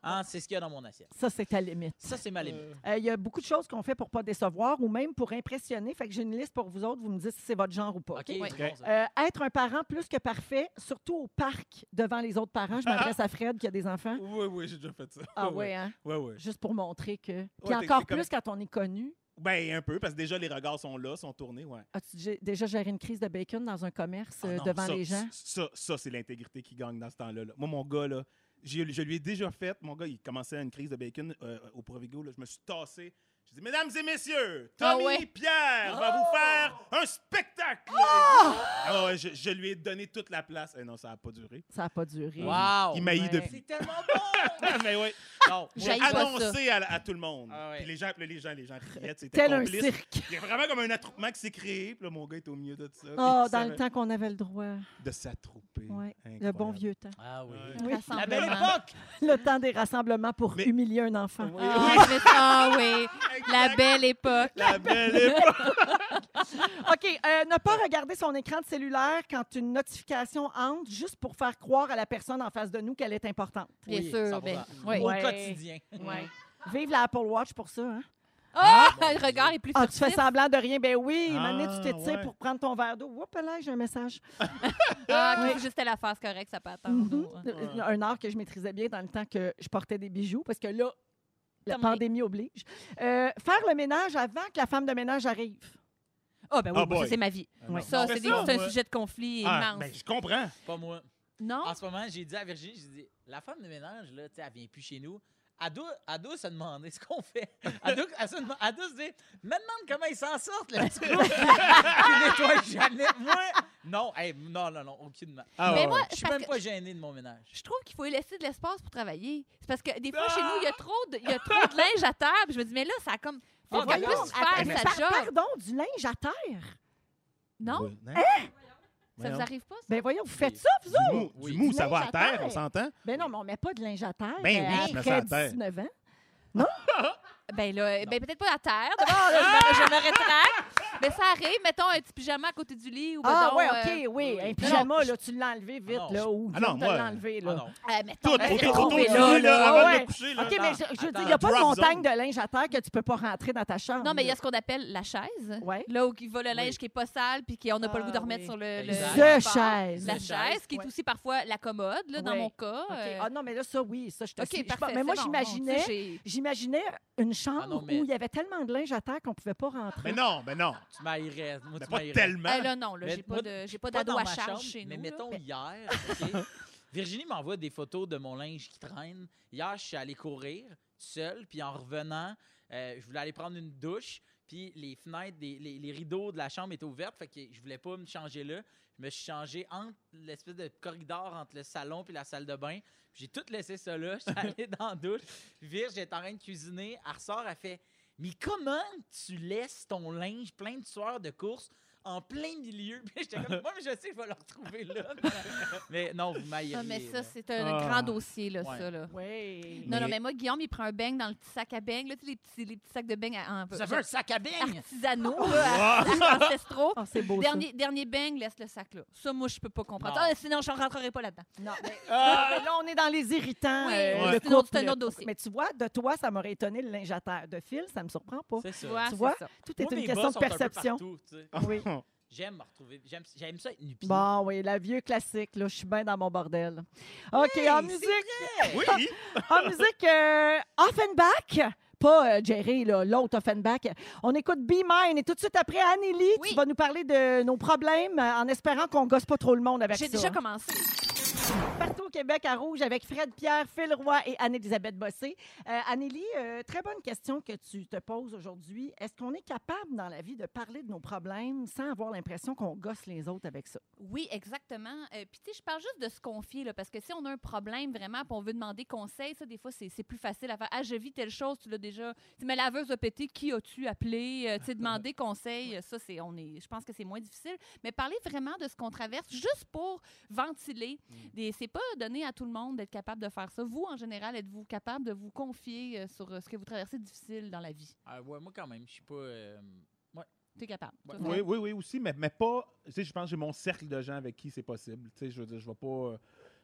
Hein, c'est ce qu'il y a dans mon assiette. Ça, c'est ta limite. Ça, c'est ma limite. Euh, Il y a beaucoup de choses qu'on fait pour pas décevoir ou même pour impressionner. Fait que j'ai une liste pour vous autres. Vous me dites si c'est votre genre ou pas. OK, OK? c'est Ok. bon, ça. Euh, être un parent plus que parfait, surtout au parc devant les autres parents. Je m'adresse à Fred qui a des enfants. Oui, oui, j'ai déjà fait ça. Ah ouais, hein? Ouais, ouais. Juste pour montrer que. Puis encore plus quand on est connu. Ben, un peu, parce que déjà, les regards sont là, sont tournés, ouais. As-tu déjà géré une crise de bacon dans un commerce Ah euh, non, devant ça, les gens? Ça, ça c'est l'intégrité qui gagne dans ce temps-là. là. Moi, mon gars, là, je lui ai déjà fait, mon gars, il commençait une crise de bacon euh, au Provigo. Là, je me suis tassé. J'ai dit, mesdames et messieurs, Ah Tommy ouais? Pierre va vous faire un spectacle. Oh! Ah ouais, je, je lui ai donné toute la place. Eh non, ça n'a pas duré. Ça n'a pas duré. Wow! Il maillit ouais. depuis. C'est tellement bon! Mais oui, Non, j'ai annoncé à, à tout le monde. Ah ouais. Puis les gens, les gens, les gens riaient, c'était Tel un cirque. Il y a vraiment comme un attroupement qui s'est créé. Puis là, mon gars est au milieu de ça. Oh, dans le temps qu'on avait le droit. De s'attrouper. Ouais, Le bon vieux temps. Ah oui. La belle époque! Le temps des rassemblements pour Mais- humilier un enfant. Oui, Ah, oui. oui, la belle époque. La belle époque. OK. euh, ne pas regarder son écran de cellulaire quand une notification entre juste pour faire croire à la personne en face de nous qu'elle est importante. Bien Oui, sûr. 100%. ben, oui. Au Ouais. quotidien. Ouais. Vive la Apple Watch pour ça. Hein? Ah, le regard est plus Ah, tu fais semblant de rien. Ben oui, Ah, maintenant, tu t'étires ouais. pour prendre ton verre d'eau. Oups, là, j'ai un message. Ah, Oui. juste la face correcte, ça peut attendre. Mhm. Ouais. Euh, Un art que je maîtrisais bien dans le temps que je portais des bijoux, parce que là, la Comme pandémie oblige. Euh, faire le ménage avant que la femme de ménage arrive. Ah, ben oui, Ah, moi, ça, boy. c'est ma vie. Ouais. Ça, C'est c'est des- ça, c'est un moi. sujet de conflit Ah, immense. ben, je comprends. Pas moi. Non? En ce moment, j'ai dit à Virginie, j'ai dit, la femme de ménage, là, tu sais, elle vient plus chez nous. Ado, Ado se demandait ce qu'on fait. Ado, elle se Ado se dit, me demande comment ils s'en sortent, le petit groupe qui nettoie Jeannette. Moi, non, hey, non, non, non, aucunement. Ah, Mais ouais, moi, ouais. Je suis même pas gêné de mon ménage. Je trouve qu'il faut lui laisser de l'espace pour travailler. C'est parce que des fois, chez nous, il y a trop de, il y a trop de linge à terre. puis Je me dis, mais là, ça a comme. Faut Ah, qu'elle puisse Attends, faire sa par- job. Pardon, du linge à terre? Non? Ouais, hein? Ça vous arrive pas, ça? Ben voyons, vous faites Oui. ça, vous Du autres? mou, Oui. du mou, Du ça va linge à terre, terre. on s'entend? Ben non, mais on met pas de linge à terre Ben oui, euh, je mets après ça à terre. 19 ans. Ben là, ben peut-être pas à terre. D'abord, je, me, je me rétracte. Mais ça arrive, mettons un petit pyjama à côté du lit ou Ah, mettons, ouais, euh, OK, oui. Un pyjama, là, tu l'as enlevé vite, Ah non, là, ou Ah moi- l'enlever, Ah là. non. euh, mettons, Tout, ben, autour, du là, lit, là, là, avant ouais. de coucher. Là. OK, mais je, veux dire, il n'y a pas de montagne zone. de linge à terre que tu peux pas rentrer dans ta chambre. Non, mais il y a ce qu'on appelle la chaise. Ouais. Là où il va le linge Oui. qui est pas sale puis qu'on n'a pas le goût de Ah, remettre oui. sur le, sport. chaise. La The chaise, qui est aussi parfois la commode, là, dans mon cas. Euh, Ah non, mais là, ça, oui, ça, je te OK, suis. Mais moi, j'imaginais... Tu une chambre Ah où il y avait tellement de linge à terre qu'on pouvait pas rentrer. Mais non, mais non. Tu m'aillerais. Moi, Mais tu pas tellement. Eh, là, non, là, Mais j'ai pas de- j'ai Pas d'ado à charge chambre, chez nous. Mais là. mettons hier, OK? Virginie m'envoie des photos de mon linge qui traîne. Hier, je suis allé courir seul, puis en revenant, euh, je voulais aller prendre une douche, puis les fenêtres, des- les, les rideaux de la chambre étaient ouverts, fait que je voulais pas me changer là. Je me suis changé entre l'espèce de corridor entre le salon puis la salle de bain. Puis J'ai tout laissé ça là. J'étais allé dans la douche. Virge est en train de cuisiner. Elle ressort, elle fait Mais comment tu laisses ton linge plein de sueur de course en plein milieu? Puis j'étais comme Moi, mais je sais, je vais le retrouver là. mais non, vous m'aillez. Non, mais ça, c'est un Ah. grand dossier, là, Ouais. ça. Là. Oui. Non, non, Mais- moi, Guillaume, il prend un beigne dans le petit sac à beignes, là, tu sais, les petits, les petits sacs de beignes à- en, Vous avez un sac à beignes? artisanaux, là, ancestraux. Ah, c'est beau, ça. Dernier, dernier beigne, laisse le sac là. Ça, moi, je peux pas comprendre. Non. Ah, sinon, je ne rentrerai pas là-dedans. Non, mais, mais là, on est dans les irritants. Oui, euh, ouais. c'est un autre- couple. c'est un autre dossier. Mais tu vois, de toi, ça m'aurait étonné le linge à terre. De fil, ça me surprend pas. C'est ça. Tu vois, ça. Tout est une question de perception. partout, tu sais. Oui. J'aime me retrouver. J'aime, j'aime ça être. Bon, oui, la vieux classique, là, je suis bien dans mon bordel. OK, en musique, Oui. en musique, euh, Offenbach, pas euh, Jerry, là, l'autre Offenbach. On écoute Be Mine et tout de suite après, Anneli, Oui. tu vas nous parler de nos problèmes euh, en espérant qu'on gosse pas trop le monde avec ça. J'ai déjà commencé. Au Québec à Rouge avec Fred Pierre, Phil Roy et Anne-Élisabeth Bossé. Euh, Annélie, euh, très bonne question que tu te poses aujourd'hui. Est-ce qu'on est capable dans la vie de parler de nos problèmes sans avoir l'impression qu'on gosse les autres avec ça? Oui, exactement. Euh, Puis, tu sais, je parle juste de se confier, là, parce que si on a un problème vraiment, puis on veut demander conseil, ça, des fois, c'est plus facile à faire. Ah, je vis telle chose, tu l'as déjà. Tu ma laveuse a pété, qui as-tu appelé? Euh, tu sais, demander conseil, ça, c'est, on est, je pense que c'est moins difficile. Mais parler vraiment de ce qu'on traverse, juste pour ventiler. Des, c'est pas donné à tout le monde d'être capable de faire ça? Vous, en général, êtes-vous capable de vous confier euh, sur euh, ce que vous traversez de difficile dans la vie? Ah, ouais, moi, quand même, je suis pas. euh, Tu es capable. Ouais. Oui, oui, oui, aussi, mais, mais pas. Tu sais, je pense que j'ai mon cercle de gens avec qui c'est possible. Tu sais, je veux dire, je vais pas. euh,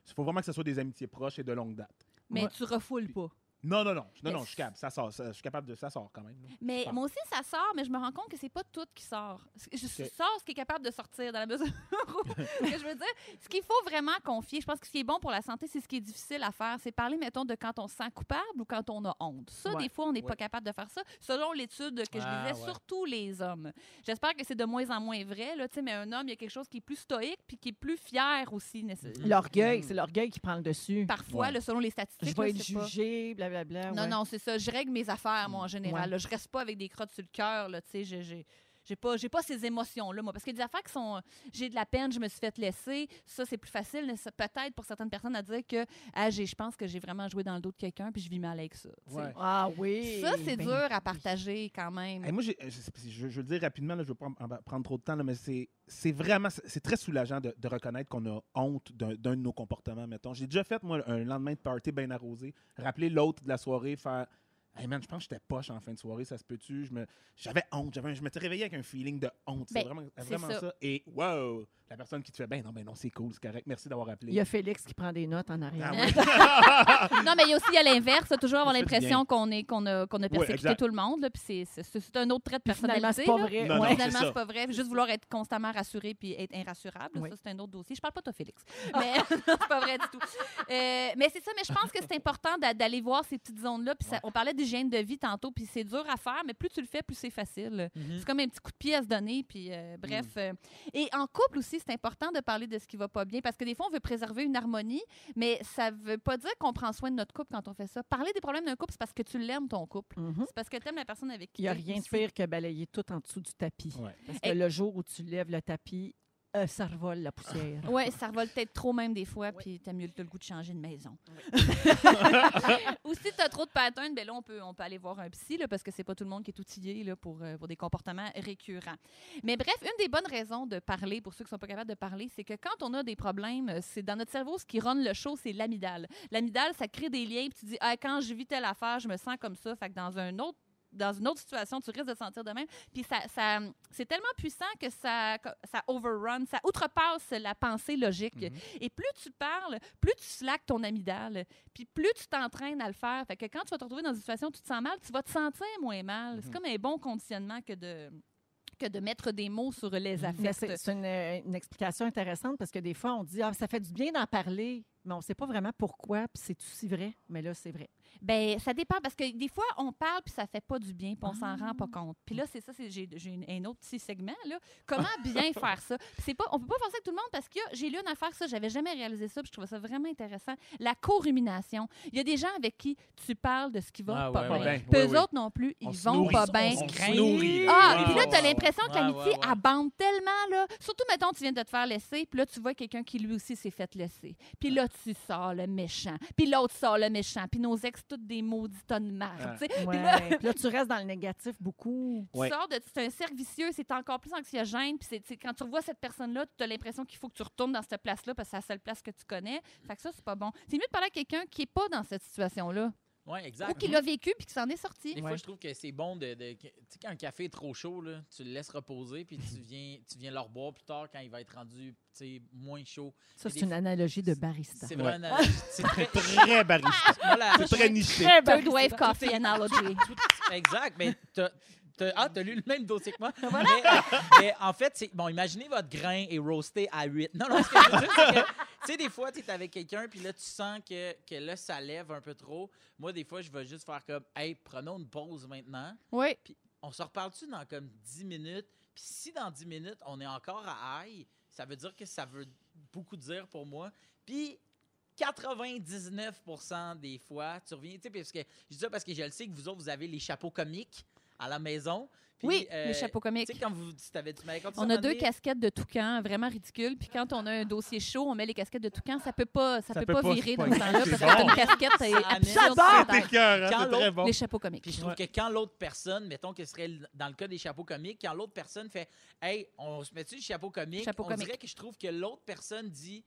Il faut vraiment que ce soit des amitiés proches et de longue date. Mais Ouais. tu refoules pas. Non, non, non. Non, non, je suis capable. Ça sort. ça- je suis capable de. Ça sort quand même. là. Mais moi aussi, ça sort, mais je me rends compte que c'est pas tout qui sort. Je Ok. sors ce qui est capable de sortir dans la mesure où- que je veux dire, ce qu'il faut vraiment confier, je pense que ce qui est bon pour la santé, c'est ce qui est difficile à faire. C'est parler, mettons, de quand on se sent coupable ou quand on a honte. Ça, Ouais. des fois, on n'est pas Ouais. capable de faire ça, selon l'étude que je Ah, lisais, ouais. surtout les hommes. J'espère que c'est de moins en moins vrai, là, tu sais, mais un homme, il y a quelque chose qui est plus stoïque puis qui est plus fier aussi. nécess- Mhm. L'orgueil, c'est l'orgueil qui prend le dessus. Parfois, Ouais. là, selon les statistiques. Je vais là, être c'est pas- jugé, blablabla. Non, ouais. non, c'est ça. Je règle mes affaires, moi, en général. Ouais. là. Je reste pas avec des crottes sur le cœur, tu sais. J'ai- pas, j'ai pas ces émotions-là, moi. Parce qu'il y a des affaires qui sont. J'ai de la peine, je me suis fait laisser. Ça, c'est plus facile, mais ça- peut-être pour certaines personnes à dire que ah, j'ai- je pense que j'ai vraiment joué dans le dos de quelqu'un puis je vis mal avec ça. Ouais. Ah oui. Ça, c'est ben, dur à partager quand même. Hey, moi, j'ai- je, je- je veux le dire rapidement, là, je ne veux pas en- en prendre trop de temps, là, mais c'est c'est vraiment, c'est très soulageant de, de reconnaître qu'on a honte d'un d'un de nos comportements, mettons. J'ai déjà fait, moi, un lendemain de party bien arrosé, rappeler l'autre de la soirée, faire Hey man, je pense que j'étais poche en fin de soirée, ça se peut-tu? Je me- J'avais honte, j'avais je m'étais réveillé avec un feeling de honte. C'est Ben, vraiment, c'est vraiment ça. ça. Et wow! La personne qui te fait, ben non, ben non, c'est cool, c'est correct, merci d'avoir appelé. Il y a Félix qui prend des notes en arrière. Ah oui. non, mais il y a aussi à l'inverse, là, toujours avoir l'impression qu'on est qu'on a, qu'on a persécuté tout le monde. Là, puis c'est- un autre trait de personnalité. c'est pas vrai. Non, Finalement, c'est pas vrai. Juste vouloir être constamment rassuré puis être irrassurable, Oui. ça, c'est un autre dossier. Je parle pas de toi, Félix. Mais c'est pas vrai du tout. Euh, mais c'est ça, mais je pense que c'est important d'a- d'aller voir ces petites zones-là. Puis on parlait d'hygiène de vie tantôt, puis c'est dur à faire, mais plus tu le fais, plus c'est facile. Mhm. C'est comme un petit coup de pied à se donner. Puis, euh, bref. euh, et en couple aussi, c'est important de parler de ce qui va pas bien parce que des fois, on veut préserver une harmonie, mais ça veut pas dire qu'on prend soin de notre couple quand on fait ça. Parler des problèmes d'un couple, c'est parce que tu l'aimes, ton couple. Mhm. C'est parce que tu aimes la personne avec qui Il n'y a rien de pire que balayer tout en dessous du tapis. Ouais. Parce que Et- le jour où tu lèves le tapis, euh, ça revole la poussière. Ouais, ça revole peut-être trop même des fois, puis t'as mieux le goût de changer de maison. Ou si t'as trop de patterns, ben là, on peut, on peut aller voir un psy, là, parce que c'est pas tout le monde qui est outillé là, pour, euh, pour des comportements récurrents. Mais bref, une des bonnes raisons de parler, pour ceux qui sont pas capables de parler, c'est que quand on a des problèmes, euh, c'est dans notre cerveau, ce qui run le show, c'est l'amygdale. L'amygdale, ça crée des liens, puis tu dis, ah, quand je vis telle affaire, je me sens comme ça. Fait que dans un autre dans une autre situation, tu risques de te sentir de même. Puis ça, ça, c'est tellement puissant que ça, ça overrun, ça outrepasse la pensée logique. Mhm. Et plus tu parles, plus tu slackes ton amygdale, puis plus tu t'entraînes à le faire. Fait que quand tu vas te retrouver dans une situation où tu te sens mal, tu vas te sentir moins mal. C'est Mhm. comme un bon conditionnement que de que de mettre des mots sur les Mais affects. c'est c'est une, euh, une explication intéressante parce que des fois, on dit ah, ça fait du bien d'en parler, mais on ne sait pas vraiment pourquoi, puis c'est aussi vrai. Mais là, c'est vrai. Ben, ça dépend parce que des fois, on parle puis ça fait pas du bien, puis on s'en rend Ah. pas compte. Puis là, c'est ça, c'est- j'ai un autre petit segment là. Comment bien faire ça? C'est pas, on peut pas faire ça avec tout le monde parce que j'ai lu une affaire ça, j'avais jamais réalisé ça, puis je trouvais ça vraiment intéressant. La co-rumination. Il y a des gens avec qui tu parles de ce qui va Ah, pas ouais, bien. ouais. Puis Ouais, eux ouais. autres non plus, ils On se vont nourrit, pas bien. Ah, puis là, tu as l'impression que l'amitié ouais, ouais. abande tellement, là. Surtout, mettons, tu viens de te faire laisser, puis là, tu vois quelqu'un qui lui aussi s'est fait laisser. Puis là, tu sors le méchant. Puis l'autre sort le méchant. Puis nos ex, toutes des maudits tonnes de marde. Ah. Ouais. là- Puis là, tu restes dans le négatif beaucoup. Tu Ouais. sors de. C'est un cercle vicieux, c'est encore plus anxiogène. Puis quand tu revois cette personne-là, tu as l'impression qu'il faut que tu retournes dans cette place-là parce que c'est la seule place que tu connais. Fait que ça, c'est pas bon. C'est mieux de parler à quelqu'un qui est pas dans cette situation-là Ouais, exact. ou qui l'a vécu puis qui s'en est sorti. Des fois, Ouais. je trouve que c'est bon de. de- tu sais, quand un café est trop chaud, là, tu le laisses reposer, puis tu viens, tu viens le reboire plus tard quand il va être rendu tu sais, moins chaud. Ça, c'est une analogie de barista. C'est Ouais. vraiment. une- C'est très. Très barista. C'est très niché. Third wave coffee analogy. Exact. Mais t'as, t'as- ah, t'as lu le même dossier que moi. Mais, mais en fait, c'est, bon, imaginez votre grain est roasté à 8. Non, non, ce que je veux dire, c'est que, tu sais, des fois, tu es avec quelqu'un, puis là, tu sens que, que là, ça lève un peu trop. Moi, des fois, je vais juste faire comme, hey, prenons une pause maintenant. Oui. On se reparle-tu dans comme 10 minutes? Puis si dans 10 minutes, on est encore à high, ça veut dire que ça veut beaucoup dire pour moi. Puis 99% des fois, tu reviens, tu sais, parce que je dis ça parce que je le sais que vous autres, vous avez les chapeaux comiques à la maison. Puis, Oui, euh, les chapeaux Tu comiques. sais, quand vous, tu t'avais, tu m'avais conté ça On a deux casquettes de toucan, vraiment ridicules. Puis quand on a un dossier chaud, on met les casquettes de toucan. Ça peut pas, ça Ça peut peut pas virer dans ce temps-là C'est parce que bon. t'as une casquette c'est Ça absurde. Quand c'est très bon. Les chapeaux comiques. Puis je trouve que quand l'autre personne, mettons que ce serait dans le cas des chapeaux comiques, quand l'autre personne fait Hey, on se met-tu le chapeau comique? Chapeau on comique. dirait que je trouve que l'autre personne dit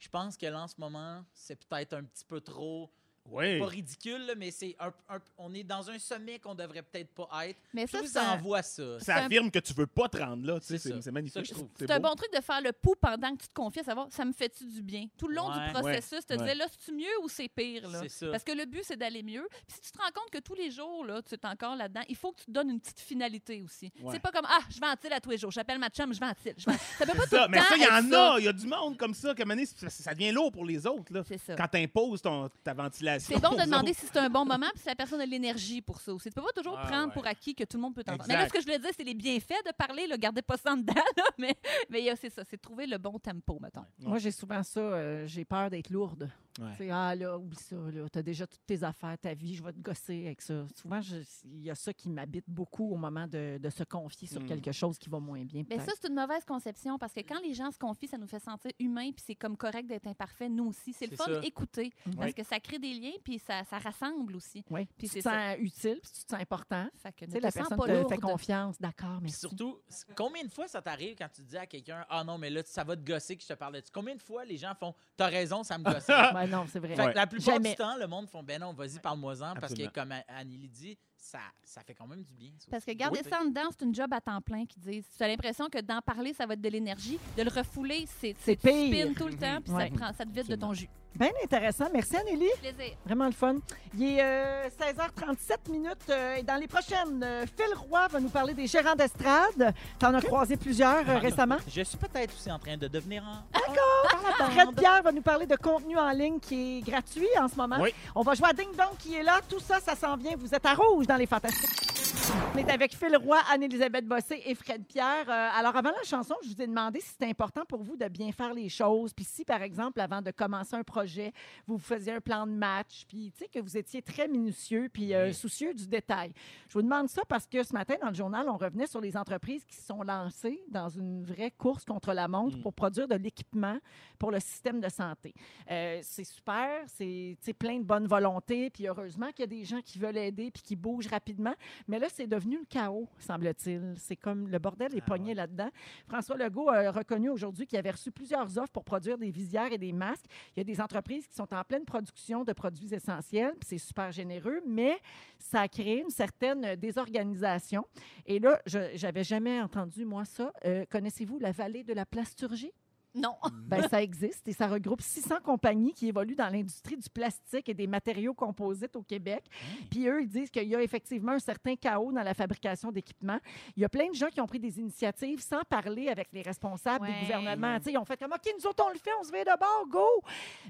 Je pense que là, en ce moment, c'est peut-être un petit peu trop. Oui. Pas ridicule, là, mais c'est un, un- on est dans un sommet qu'on devrait peut-être pas être. Mais Je ça, c'est ça un- envoie ça. Ça un- affirme que tu veux pas te rendre là. tu sais, C'est C'est ça. c'est magnifique. Ça, je trouve. C'est un bon truc de faire le pouls pendant que tu te confies, à savoir ça me fait-tu du bien? Tout le long Ouais. du processus, te Ouais. disais là, c'est-tu mieux ou c'est pire? Là? C'est ça. Parce que le but, c'est d'aller mieux. Puis si tu te rends compte que tous les jours, là, tu es encore là-dedans, il faut que tu te donnes une petite finalité aussi. Ouais. C'est pas comme Ah, je ventile à tous les jours. J'appelle ma chum, je ventile. Je ventile. Ça peut pas tout Ça, le mais temps ça, il y être en ça. a. Il y a du monde comme ça. Que, à un moment donné, ça, ça devient lourd pour les autres. Là. C'est ça. Quand tu imposes ta C'est bon de demander si c'est un bon moment puis si la personne a l'énergie pour ça aussi. Tu peux pas toujours Ah, prendre ouais. pour acquis que tout le monde peut t'entendre. Mais là, ce que je voulais dire, c'est les bienfaits de parler. Là, gardez pas ça en dedans. là, mais mais il y a- c'est ça. C'est trouver le bon tempo, mettons. Moi, j'ai souvent ça. euh, j'ai peur d'être lourde. Ouais. Ah là, oublie ça. Tu as déjà toutes tes affaires, ta vie, je vais te gosser avec ça. Souvent, il y a ça qui m'habite beaucoup au moment de, de se confier sur Mm. quelque chose qui va moins bien. Mais ça, c'est une mauvaise conception parce que quand les gens se confient, ça nous fait sentir humains puis c'est comme correct d'être imparfait, nous aussi. C'est le fun d'écouter Mhm. parce Oui. que ça crée des liens puis ça, ça rassemble aussi. Oui. Puis Puis tu c'est te sens utile, puis tu te sens important. Fait que Tu ne sais, te la personne pas te fait confiance. D'accord, Puis merci. surtout, combien de fois ça t'arrive quand tu dis à quelqu'un Ah non, mais là, ça va te gosser que je te parle de ça? Combien de fois les gens font T'as raison, ça me gosse. Ben non, c'est vrai. Fait que Ouais. la plupart Jamais. du temps, le monde font ben non, vas-y, parle-moi-en. Parce que, comme Annie dit, ça, ça fait quand même du bien. Parce que garder Oui. ça en dedans, c'est une job à temps plein qui disent. Tu as l'impression que d'en parler, ça va être de l'énergie. De le refouler, c'est tu pire. spins tout le temps, puis Ouais. ça, te prend, ça te vide de ton jus. Bien intéressant. Merci, Anneli. Plaisir. Vraiment le fun. Il est euh, 16h37 minutes. euh, et dans les prochaines, euh, Phil Roy va nous parler des gérants d'estrade. Tu en as croisé plusieurs euh, récemment. Je suis peut-être aussi en train de devenir un. Fred Pierre va nous parler de contenu en ligne qui est gratuit en ce moment. Oui. On va jouer à Ding Dong qui est là. Tout ça, ça s'en vient. Vous êtes à rouge dans les fantastiques. On est avec Phil Roy, Anne-Élisabeth Bossé et Fred Pierre. Euh, alors, avant la chanson, je vous ai demandé si c'était important pour vous de bien faire les choses. Puis si, par exemple, avant de commencer un projet, vous vous faisiez un plan de match, puis tu sais que vous étiez très minutieux puis euh, soucieux du détail. Je vous demande ça parce que ce matin, dans le journal, on revenait sur les entreprises qui se sont lancées dans une vraie course contre la montre Mm. pour produire de l'équipement pour le système de santé. Euh, c'est super, c'est plein de bonne volonté, puis heureusement qu'il y a des gens qui veulent aider puis qui bougent rapidement. Mais là, c'est devenu le chaos, semble-t-il. C'est comme le bordel est Ah pogné ouais. là-dedans. François Legault a reconnu aujourd'hui qu'il avait reçu plusieurs offres pour produire des visières et des masques. Il y a des entreprises qui sont en pleine production de produits essentiels, puis c'est super généreux, mais ça a créé une certaine désorganisation. Et là, je n'avais jamais entendu, moi, ça. Euh, Connaissez-vous la vallée de la plasturgie? Non. Ben, ça existe et ça regroupe 600 compagnies qui évoluent dans l'industrie du plastique et des matériaux composites au Québec. Puis eux, ils disent qu'il y a effectivement un certain chaos dans la fabrication d'équipements. Il y a plein de gens qui ont pris des initiatives sans parler avec les responsables Ouais. des gouvernements. Ils ont fait comme, OK, nous autres, on le fait, on se met de bord, go!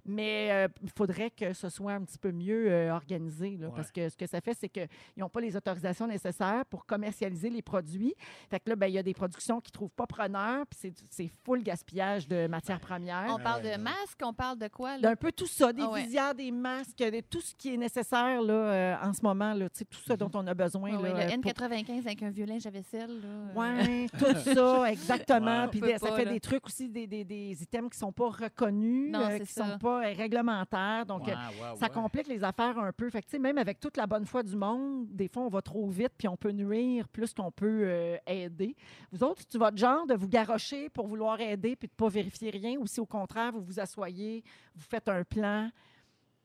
Mais euh, il faudrait que ce soit un petit peu mieux euh, organisé, là, Ouais. parce que ce que ça fait, c'est qu'ils n'ont pas les autorisations nécessaires pour commercialiser les produits. Fait que là, ben, il y a des productions qui ne trouvent pas preneur, puis c'est full gaspillage de matières premières. On parle ouais, de masques, on parle de quoi? Là? D'un peu tout ça, des Ah ouais. visières, des masques, de tout ce qui est nécessaire là, euh, en ce moment, là, tout ça dont on a besoin. Ah ouais, là, le pour- N95 avec un vieux linge à vaisselle. Là, euh, Oui, tout ça, exactement. Ouais. Puis ça pas, fait là. des trucs aussi, des, des, des items qui ne sont pas reconnus, Non, euh, qui ne sont pas euh, réglementaires. Donc, Ouais, ouais, ça complique les affaires un peu. Fait que, même avec toute la bonne foi du monde, des fois, on va trop vite, puis on peut nuire plus qu'on peut euh, aider. Vous autres, tu votre genre de vous garrocher pour vouloir aider puis de ne pas vérifier rien, ou si au contraire, vous vous asseyez, vous faites un plan?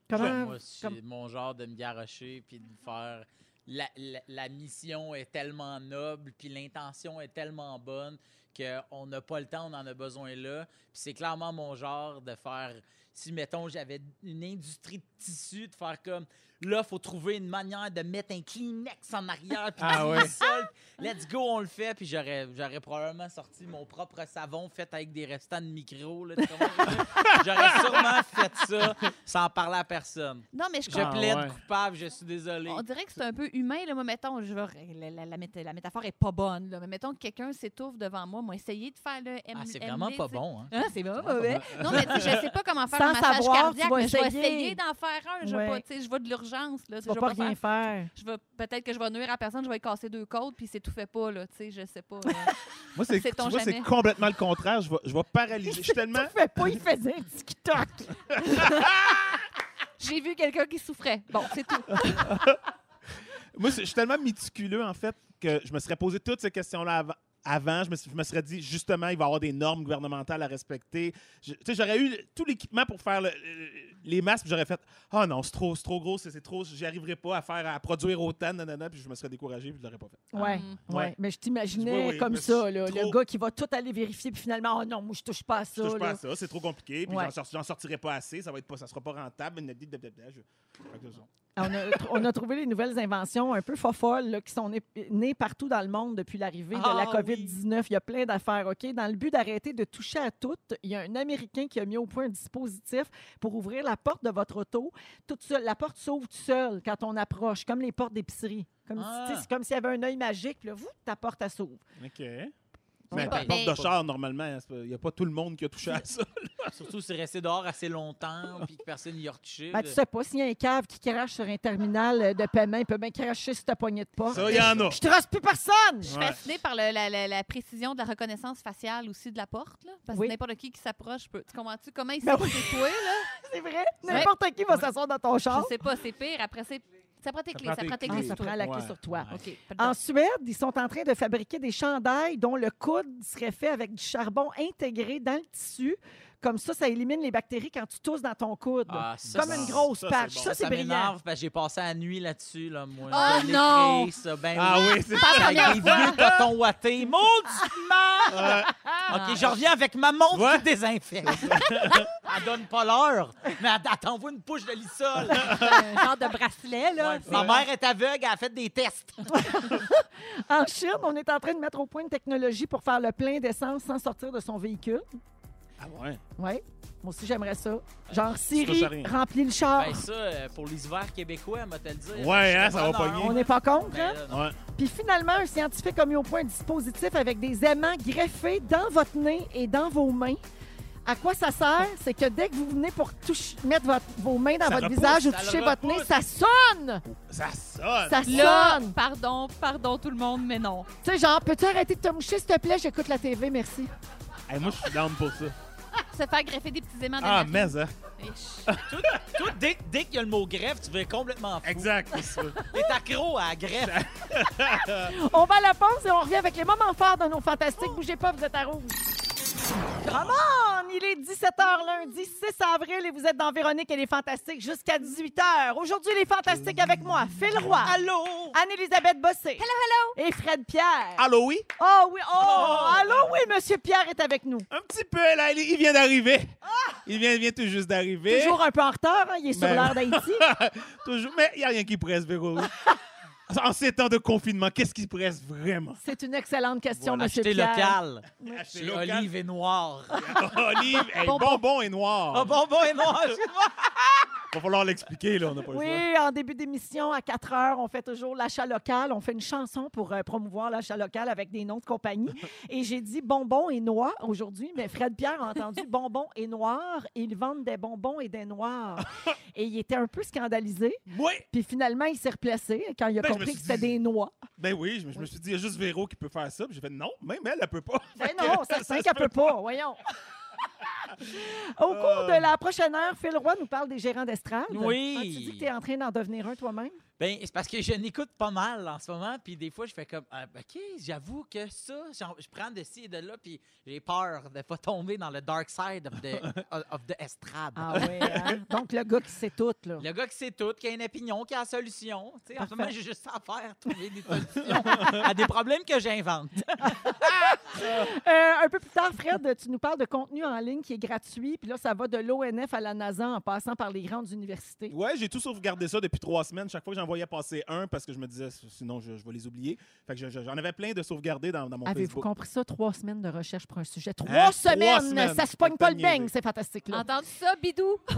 Comment. Moi, c'est comme- mon genre de me garrocher puis de faire. La, la- la mission est tellement noble, puis l'intention est tellement bonne qu'on n'a pas le temps, on en a besoin là. Puis c'est clairement mon genre de faire. Si, mettons, j'avais une industrie de tissu, de faire comme. Là, il faut trouver une manière de mettre un Kleenex en arrière, puis Ah ouais. Puis Let's go, on le fait. Puis j'aurais, j'aurais probablement sorti mon propre savon fait avec des restants de micro. là? J'aurais sûrement fait ça sans parler à personne. Non, mais je Je Ah, plaide ouais. coupable, je suis désolé. On dirait que c'est un peu humain. Là. Moi, mettons, je vais- la, la- la méta- la métaphore est pas bonne. Là. Mais mettons que quelqu'un s'étouffe devant moi. Moi, essayer de faire le M. Ah, c'est vraiment pas bon. Hein? Ah, c'est vraiment pas mauvais. Non, mais je sais pas comment faire Sans un massage savoir, cardiaque, mais je vais essayer. d'en faire un. Je, Ouais. pas, je vais de l'urgence. Là, Tu vas pas rien faire. Je vais peut-être que je vais nuire à personne, je vais lui casser deux côtes, puis c'est tout fait pas là, tu sais, je sais pas. euh. Moi, c'est, tu vois, c'est complètement le contraire. Je vais, je vais paralyser. Je suis tellement. Pas, il faisait un TikTok. J'ai vu quelqu'un qui souffrait. Bon, c'est tout. Moi, c'est- je suis tellement méticuleux, en fait, que je me serais posé toutes ces questions-là avant. Avant, je me, suis- je me serais dit, justement, il va y avoir des normes gouvernementales à respecter. Je- Tu sais, j'aurais eu tout l'équipement pour faire le- le- les masques, puis j'aurais fait Ah non, c'est trop, c'est trop gros, c'est trop, j'y arriverai pas à faire, à produire autant, nanana, puis je me serais découragé, puis je l'aurais pas fait. Ouais, Hum. ouais. Ouais. Mais je t'imaginais Oui, oui, comme ça, le gars qui va tout aller vérifier, puis finalement, oh non, moi, je touche pas à ça. Je touche pas là. à ça, c'est trop compliqué, puis Ouais. j'en sor- j'en sortirai pas assez, ça va être pas, ça sera pas rentable. je- Ça. On a, on a trouvé les nouvelles inventions un peu fofolles là, qui sont nées, nées partout dans le monde depuis l'arrivée de la Ah, COVID-19. Il y a plein d'affaires, OK? Dans le but d'arrêter de toucher à tout, il y a un Américain qui a mis au point un dispositif pour ouvrir la porte de votre auto. Toute seule, la porte s'ouvre toute seule quand on approche, comme les portes d'épicerie. Comme, si- Ah. c'est comme s'il y avait un œil magique, puis là, vous, ta porte, s'ouvre. OK. Mais va- ta porte de char, normalement, il n'y a pas tout le monde qui a touché à ça. Surtout si c'est resté dehors assez longtemps puis que personne n'y a retouché. Ben, tu sais pas, s'il y a un cave qui crache sur un terminal de paiement, il peut bien cracher sur ta poignée de porte. Ça, il y en a. Je trace plus personne! Je suis Ouais. fascinée par le- la, la- la précision de la reconnaissance faciale aussi de la porte. Là, parce Oui. que n'importe qui qui s'approche peut. Tu comprends-tu comment il Ben c'est toi, là? C'est vrai. N'importe qui va s'asseoir dans ton char. Je sais pas, c'est pire. Après, c'est. Ça prend tes clés, ça prend tes clés. Ah, ça sur prend toi. la clé sur toi. OK. En Suède, ils sont en train de fabriquer des chandails dont le coude serait fait avec du charbon intégré dans le tissu. Comme ça, ça élimine les bactéries quand tu tousses dans ton coude. Ah, ça, Comme une grosse ça, c'est patch. Ça, c'est brillant. m'énerve parce que j'ai passé la nuit là-dessus, là, moi. Oh Je non! ça, ben Ah oui. oui, c'est Pas ça. Avec des vieux cotons ouatés. Mauditement! OK, je reviens avec ma montre Ouais. qui désinfecte. elle donne pas l'heure, mais elle, elle t'envoie une pouche de lissol. un genre de bracelet, là. Ma mère est aveugle, elle a fait des tests. En Chine, on est en train de mettre au point une technologie pour faire le plein d'essence sans sortir de son véhicule. Ah ouais? Ouais. Moi aussi, j'aimerais ça. Genre, touches Siri remplit le char. Ben ça, euh, pour les hivers québécois, moi te le dire. Ouais, hein, ça va pogner. On n'est pas contre, Ben, hein? là. Ouais. Puis finalement, un scientifique a mis au point un dispositif avec des aimants greffés dans votre nez et dans vos mains. À quoi ça sert? C'est que dès que vous venez pour toucher- mettre votre- vos mains dans Ça votre repousse, visage ou toucher votre nez, ça sonne! Ça sonne. Ça Là, sonne! pardon, pardon tout le monde, mais non. Tu sais, genre, peux-tu arrêter de te moucher, s'il te plaît? J'écoute la TV, merci. Hey, moi, je suis down pour ça. Se faire greffer des petits aimants de Ah, mais, hein. Ish. Toi, dès, dès qu'il y a le mot greffe, tu vas complètement fou. Exact, c'est ça. T'es accro à la greffe. On va à la pause et on revient avec les moments forts de nos fantastiques. Bougez pas, vous êtes à rouge. Come on! Il est 17h lundi 6 avril et vous êtes dans Véronique et les Fantastiques jusqu'à 18h. Aujourd'hui, les Fantastiques avec moi, Phil Roy. Allô? Anne-Élisabeth Bossé. Hello, hello. Et Fred Pierre. Allô, oui? Oh oui, oh, Oh. allô, oui, Monsieur Pierre est avec nous. Un petit peu, là. Il, il vient d'arriver. Il vient, il vient tout juste d'arriver. Toujours un peu en retard, hein, il est sur Ben- l'heure d'Haïti. Toujours. Mais il n'y a rien qui presse, Véro. En ces temps de confinement, qu'est-ce qui presse vraiment? C'est une excellente question, Voilà, Monsieur acheter Pierre. local. Acheter local. Olive et Noir. Olive, hey, Bonbon. bonbon et noir. Ah, bonbon et noir, excuse-moi. Va falloir l'expliquer, là. On n'a pas le choix. Oui, en début d'émission, à 4 heures, on fait toujours l'achat local. On fait une chanson pour euh, promouvoir l'achat local avec des noms de compagnie. Et j'ai dit bonbons et noix aujourd'hui, mais Fred Pierre a entendu bonbons et noirs. Ils vendent des bonbons et des noirs. Et il était un peu scandalisé. Oui. Puis finalement, il s'est replacé quand il a Ben, compris suis que c'était dit- des noix. Ben oui, je me, je me suis dit, il y a juste Véro qui peut faire ça. Puis j'ai fait, non, même elle, elle peut pas. Ben non, ça ça qu'elle peut pas. Voyons. Au cours de la prochaine heure, Phil Roy nous parle des gérants d'estrade. Oui. Ah, tu dis que tu es en train d'en devenir un toi-même? Ben, c'est parce que je n'écoute pas mal en ce moment, puis des fois, je fais comme, ah, OK, j'avoue que ça, je prends de ci et de là, puis j'ai peur de pas tomber dans le dark side of the, of the estrade. Ah oui, hein? Donc le gars qui sait tout, là. Le gars qui sait tout, qui a une opinion, qui a la solution. Tu sais, en ce moment, j'ai juste à faire, trouver des solutions à des problèmes que j'invente. Euh, un peu plus tard, Fred, tu nous parles de contenu en ligne qui est gratuit. Puis là, ça va de l'ONF à la NASA en passant par les grandes universités. Ouais, j'ai tout sauvegardé ça depuis trois semaines. Chaque fois que j'en voyais passer un, parce que je me disais, sinon je, je vais les oublier. Fait que je- je- j'en avais plein de sauvegardés dans, dans mon Avez-vous Facebook. compris ça? Trois semaines de recherche pour un sujet. Trois, Hein? Trois semaines! Ça se pogne pas le niaiser. c'est fantastique. Là. Entendu ça, bidou?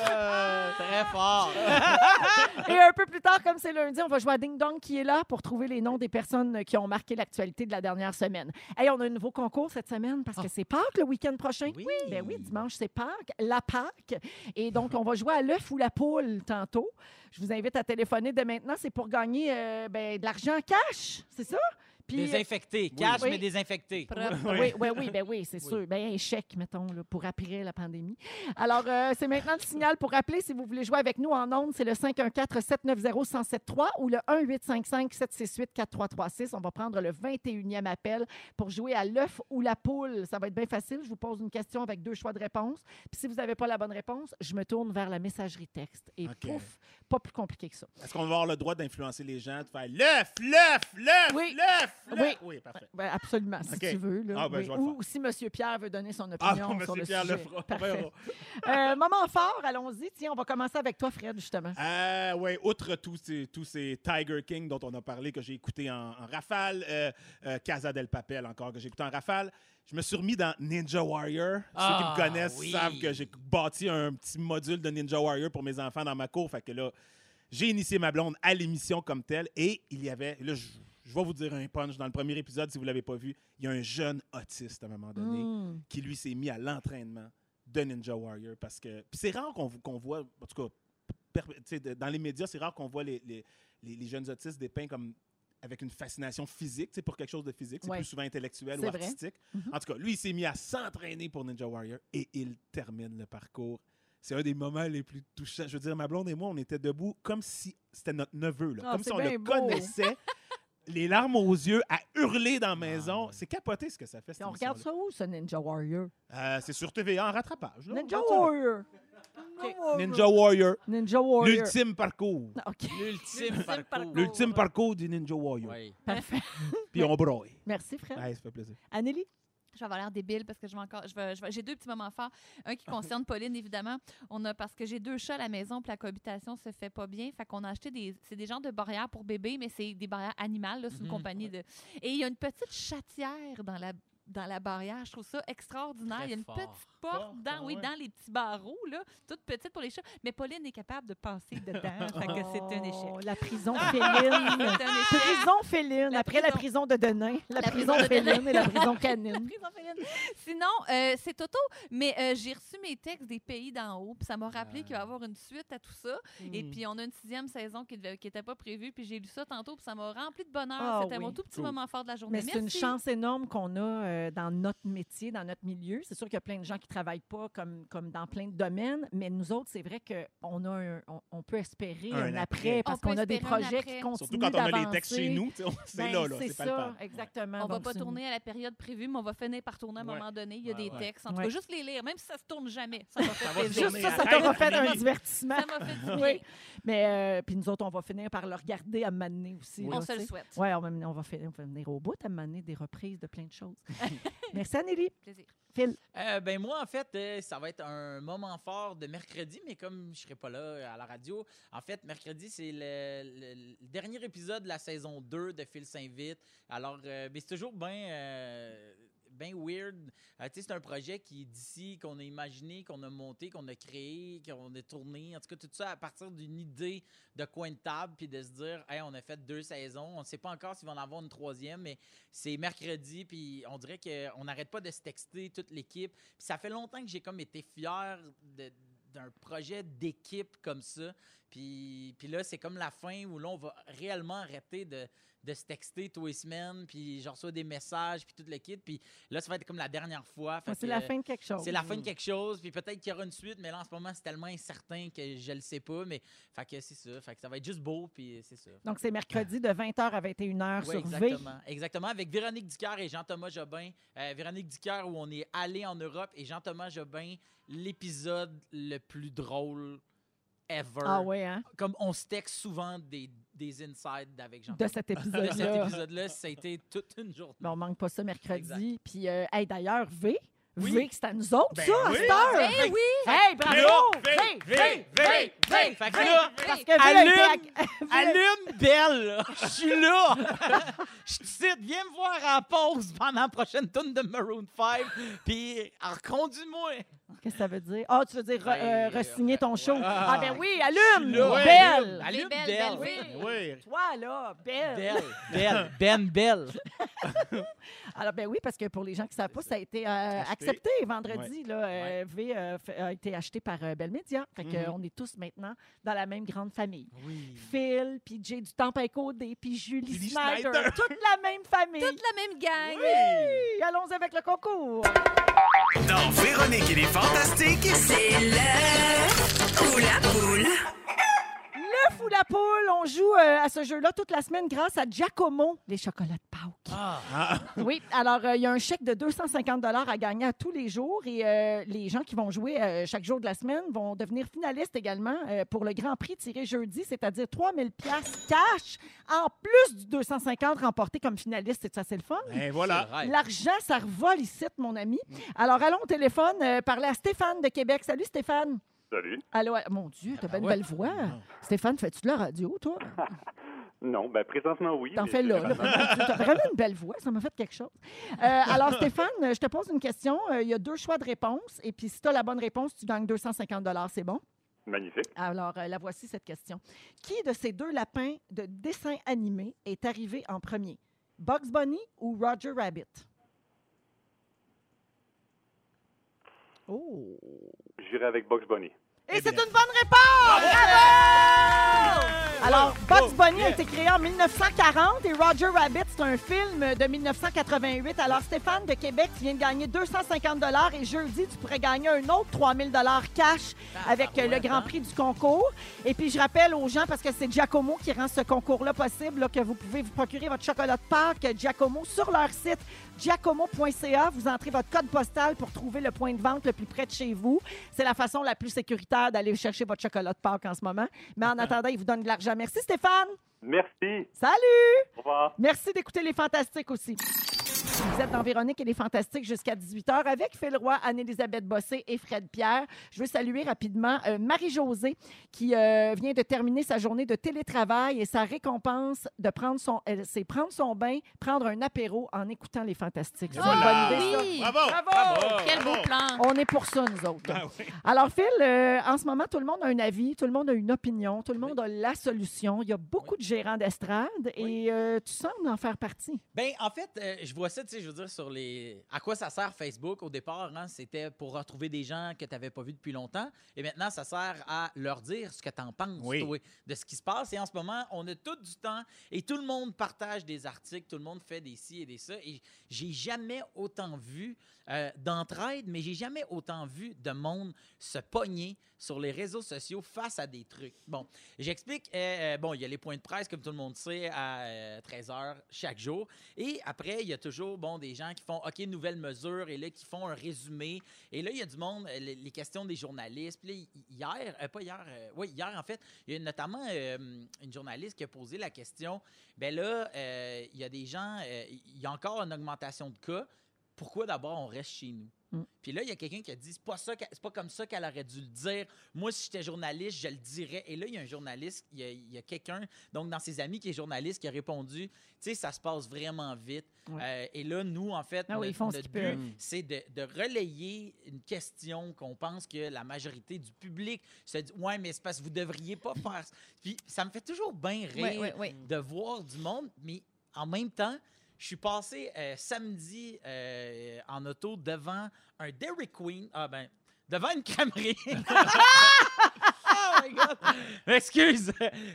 Euh, Très fort. Et un peu plus tard, comme c'est lundi, on va jouer à Ding Dong qui est là pour trouver les noms des personnes qui ont marqué l'actualité de la dernière semaine. Hey, on a un nouveau concours cette semaine parce que c'est Pâques le week-end prochain. Oui. Ben oui, dimanche, c'est Pâques, la Pâques. Et donc, on va jouer à l'œuf ou la poule tantôt. Je vous invite à téléphoner dès maintenant. C'est pour gagner euh, ben, de l'argent en cash, c'est ça? Puis, Désinfecté. Cash, Oui. mais désinfecté. oui, oui, oui, ben oui, c'est sûr. Ben, un chèque, mettons, là, pour après la pandémie. Alors, euh, c'est maintenant le signal pour appeler. Si vous voulez jouer avec nous en ondes, c'est le 514-790-1073 ou le 1-855-768-4336. On va prendre le 21e appel pour jouer à l'œuf ou la poule. Ça va être bien facile. Je vous pose une question avec deux choix de réponse. Puis si vous n'avez pas la bonne réponse, je me tourne vers la messagerie texte. Et pouf, pas plus compliqué que ça. Est-ce qu'on va avoir le droit d'influencer les gens, de faire l'œuf, l'œuf, l'œuf, Oui. l'œuf, l'œuf? Oui. Oui, parfait. Ben, absolument, si tu veux. Là, Ah, ben, oui. je vais le Ou si M. Pierre veut donner son Ah, opinion bon, sur le Pierre sujet. le fera. Parfait. Verra. Euh, moment fort, allons-y. Tiens, on va commencer avec toi, Fred, justement. Euh, oui, outre tous ces, tous ces Tiger King dont on a parlé, que j'ai écouté en, en rafale, euh, euh, Casa del Papel encore, que j'ai écouté en rafale, je me suis remis dans Ninja Warrior. Ceux qui Ah, me connaissent oui. savent que j'ai bâti un petit module de Ninja Warrior pour mes enfants dans ma cour. Fait que là, j'ai initié ma blonde à l'émission comme telle et il y avait, là, je, je vais vous dire un punch dans le premier épisode si vous ne l'avez pas vu, il y a un jeune autiste à un moment donné Mm. qui lui s'est mis à l'entraînement de Ninja Warrior parce que puis c'est rare qu'on voit en tout cas de- dans les médias c'est rare qu'on voit les, les, les- les jeunes autistes dépeints comme avec une fascination physique, pour quelque chose de physique, c'est Ouais. plus souvent intellectuel ou artistique. Mhm. En tout cas, lui, il s'est mis à s'entraîner pour Ninja Warrior et il termine le parcours. C'est un des moments les plus touchants. Je veux dire, ma blonde et moi, on était debout comme si c'était notre neveu, là. Ah, comme si on le beau. connaissait. les larmes aux yeux, à hurler dans la maison. Ah. C'est capoté ce que ça fait. cette on regarde ça où, ce Ninja Warrior? Euh, c'est sur TVA en rattrapage. là. Ninja Regarde ça. Warrior. Ninja Warrior. Ninja Warrior. L'ultime parcours. OK, L'ultime parcours. L'ultime parcours du Ninja Warrior. Oui. parfait. Puis on broye. Merci, Fred. Ouais, ça fait plaisir. Anneli? Je vais avoir l'air débile parce que je vais encore. je vais- J'ai deux petits moments forts. Un qui concerne Pauline, évidemment. On a parce que j'ai deux chats à la maison, puis la cohabitation se fait pas bien. Fait qu'on a acheté des. C'est des genres de barrières pour bébés, mais c'est des barrières animales. là, C'est une Mhm, compagnie de. Et il y a une petite chatière dans la dans la barrière. Je trouve ça extraordinaire. Très Il y a une fort. petite porte dans, oui, ouais. dans les petits barreaux, là, toute petite pour les chats. Mais Pauline est capable de passer dedans. fait que c'est un échec. Oh, La prison C'est féline. un échec. prison féline. La Après la prison. de Denain, la, La prison, prison de féline et la prison La canine. prison féline. Sinon, euh, c'est Toto, mais euh, j'ai reçu mes textes des pays d'en haut, puis ça m'a rappelé qu'il va y avoir une suite à tout ça. Et Hmm. puis, on a une sixième saison qui n'était pas prévue, puis j'ai lu ça tantôt, puis ça m'a rempli de bonheur. Ah C'était oui. mon tout petit Cool. moment fort de la journée. Mais c'est une Merci. chance énorme qu'on a euh, dans notre métier, dans notre milieu. C'est sûr qu'il y a plein de gens qui ne travaillent pas comme, comme dans plein de domaines, mais nous autres, c'est vrai qu'on a un- on, on peut espérer Un un, après. après, parce qu'on a des un projets qui continuent Surtout quand on a les textes chez nous, c'est Ben, là, là, c'est c'est ça, exactement. On va Donc, pas tourner à la période prévue, mais on va finir par tourner à un Ouais. moment donné. Il y a Ouais, des ouais. textes. En tout Ouais. cas, juste les lire, même si ça se tourne jamais. Ça va se. Juste ça, ça Arrête, t'aura fait un divertissement. Ça m'a fait du. Oui. Mais euh, puis nous autres, on va finir par le regarder à m'amener aussi. On se le souhaite. Oui, on va, va va venir au bout à m'amener des reprises de plein de choses. Merci, Anneli. Plaisir. Phil. Euh, ben moi, en fait, euh, ça va être un moment fort de mercredi, mais comme je serai pas là euh, à la radio, en fait, mercredi, c'est le, le- le dernier épisode de la saison 2 de Phil s'invite. Alors, euh, ben, c'est toujours bien ben weird. Euh, c'est un projet qui est d'ici, qu'on a imaginé, qu'on a monté, qu'on a créé, qu'on a tourné. En tout cas, tout ça à partir d'une idée de coin de table, puis de se dire, on a fait deux saisons. On ne sait pas encore s'il va en avoir une troisième, mais c'est mercredi, puis on dirait qu'on n'arrête pas de se texter, toute l'équipe. Puis ça fait longtemps que j'ai comme été fier de- d'un projet d'équipe comme ça. Puis, puis là, c'est comme la fin où là, on va réellement arrêter de, de se texter tous les semaines, puis je reçois des messages, puis toute l'équipe. Puis là, ça va être comme la dernière fois. C'est la fin de quelque chose. c'est la fin de quelque chose, puis peut-être qu'il y aura une suite, mais là, en ce moment, c'est tellement incertain que je le sais pas. Mais fait que c'est ça. Fait que ça va être juste beau, puis c'est ça. Donc, c'est mercredi de 20h à 21h Oui, sur V. exactement. Exactement. Avec Véronique Dicker et Jean-Thomas Jobin. Euh, Véronique Dicker, où on est allé en Europe, et Jean-Thomas Jobin, l'épisode le plus drôle ever. Ah oui, hein? Comme on se texte souvent des, des insides avec De Jean-Thomas. cet De cet épisode-là. épisode-là, ça a été toute une journée. Ben, on manque pas ça mercredi. Exact. Puis, euh, hey, d'ailleurs, V, Oui. V, que c'est à nous autres, Ben ça, à oui. cette heure. Eh oui! Hey, bravo! V, V, V, V, V! Fait que là, Parce que Allume! Allume Belle, je suis là. Je te cite, viens me voir en pause pendant la prochaine tune de Maroon 5, puis reconduis-moi. Qu'est-ce que ça veut dire? Ah, tu veux dire re- euh, Ouais, re-signer ton show? ouais. Ah, ben oui, allume! suis là. Ouais, Belle! Allume Belle, Belle. belle, Oui. Oui. Toi, là, belle! Belle, Belle, Ben Belle. Alors, ben oui, parce que pour les gens qui ne savent pas, ça a été euh, accepté vendredi. Là, euh, V euh, a été acheté par euh, Bell Media. Fait que, Mhm. euh, on est tous maintenant dans la même grande famille. Oui. Phil, puis Jay du Temple Côté, puis Julie Julie. Toute la même famille. Toute la même gang. Oui, Allons avec le concours. Dans Véronique et les Fantastiques, C'est le ou la poule. La poule, on joue euh, à ce jeu-là toute la semaine grâce à Giacomo, les chocolats de Pâques. Ah, Oui, alors euh, il y a un chèque de 250 à gagner à tous les jours et euh, les gens qui vont jouer euh, chaque jour de la semaine vont devenir finalistes également euh, pour le Grand Prix tiré jeudi, c'est-à-dire 3000 pièces cash en plus du 250 remporté comme finaliste. C'est ça, c'est le fun? et voilà. C'est vrai. L'argent, ça revole ici, mon ami. Alors, allons au téléphone euh, parler à Stéphane de Québec. Salut, Stéphane. Salut. Allô, allô. mon Dieu, t'as bien une ouais. belle voix. Stéphane, fais-tu de la radio, toi? Non, ben présentement oui. T'en fais là. là. T'as vraiment une belle voix. Ça m'a fait quelque chose. Euh, alors, Stéphane, je te pose une question. Euh, Il y a deux choix de réponse. Et puis, si tu as la bonne réponse, tu gagnes 250 C'est bon? Magnifique. Alors, euh, la voici, cette question. Qui de ces deux lapins de dessin animé est arrivé en premier? Bugs Bunny ou Roger Rabbit? Oh! J'irai avec Box Bunny. Et Eh c'est une bonne réponse! Bravo! Alors, Bugs Bunny a été créé en 1940 et Roger Rabbit, c'est un film de 1988. Alors, Stéphane de Québec, tu viens de gagner 250 et jeudi, tu pourrais gagner un autre 3000 cash avec euh, le Grand hein? Prix du concours. Et puis, je rappelle aux gens, parce que c'est Giacomo qui rend ce concours-là possible, là, que vous pouvez vous procurer votre chocolat de Pâques Giacomo sur leur site giacomo.ca. Vous entrez votre code postal pour trouver le point de vente le plus près de chez vous. C'est la façon la plus sécuritaire d'aller chercher votre chocolat de Pâques en ce moment. Mais en attendant, ils vous donnent de l'argent. Merci Stéphane. Merci. Salut. Au revoir. Merci d'écouter les Fantastiques aussi. Vous êtes dans Véronique et les Fantastiques jusqu'à 18h avec Phil Roy, Anne-Élisabeth Bossé et Fred Pierre. Je veux saluer rapidement euh, Marie-Josée qui euh, vient de terminer sa journée de télétravail et sa récompense de prendre son, elle, c'est prendre son bain, prendre un apéro en écoutant les Fantastiques. C'est une bonne idée, ça. oui. Bravo! Bravo! Quel beau plan. On est pour ça, nous autres. Ah oui. Alors, Phil, euh, en ce moment, tout le monde a un avis, tout le monde a une opinion, tout le monde a la solution. Il y a beaucoup de gérants d'estrade et euh, tu sembles en faire partie. Ben, en fait, euh, je vois ça, tu sais, je veux dire, sur les. À quoi ça sert Facebook? Au départ? Hein? C'était pour retrouver des gens que tu n'avais pas vus depuis longtemps. Et maintenant, ça sert à leur dire ce que tu en penses, Oui. toi, de ce qui se passe. Et en ce moment, on a tout du temps et tout le monde partage des articles, tout le monde fait des ci et des ça. Et j'ai jamais autant vu euh, d'entraide, mais j'ai jamais autant vu de monde se pogner sur les réseaux sociaux face à des trucs. Bon, j'explique. euh, euh, bon, il y a les points de presse, comme tout le monde sait, à 13h chaque jour. Et après, il y a toujours bon, des gens qui font OK, nouvelle mesure, et là, qui font un résumé. Et là, il y a du monde, les, questions des journalistes. Puis hier, pas hier, oui, hier, en fait, il y a notamment une journaliste qui a posé la question ben là, il y a des gens, il y a encore une augmentation de cas. Pourquoi d'abord on reste chez nous? Mm. Puis là, il y a quelqu'un qui a dit c'est pas ça, qu'elle- c'est pas comme ça qu'elle aurait dû le dire. Moi, si j'étais journaliste, je le dirais. Et là, il y a un journaliste, il y a, il y a quelqu'un, donc dans ses amis qui est journaliste, qui a répondu, tu sais, ça se passe vraiment vite. Euh, et là, nous, en fait, Ah oui, notre, ce but, c'est de, de relayer une question qu'on pense que la majorité du public se dit ouais, mais c'est parce que vous devriez pas faire. ça. Puis ça me fait toujours bien rire oui. de voir du monde, mais en même temps, je suis passé euh, samedi euh, en auto devant un Dairy Queen. Ah ben, devant une crèmerie. oh my God! Excuse!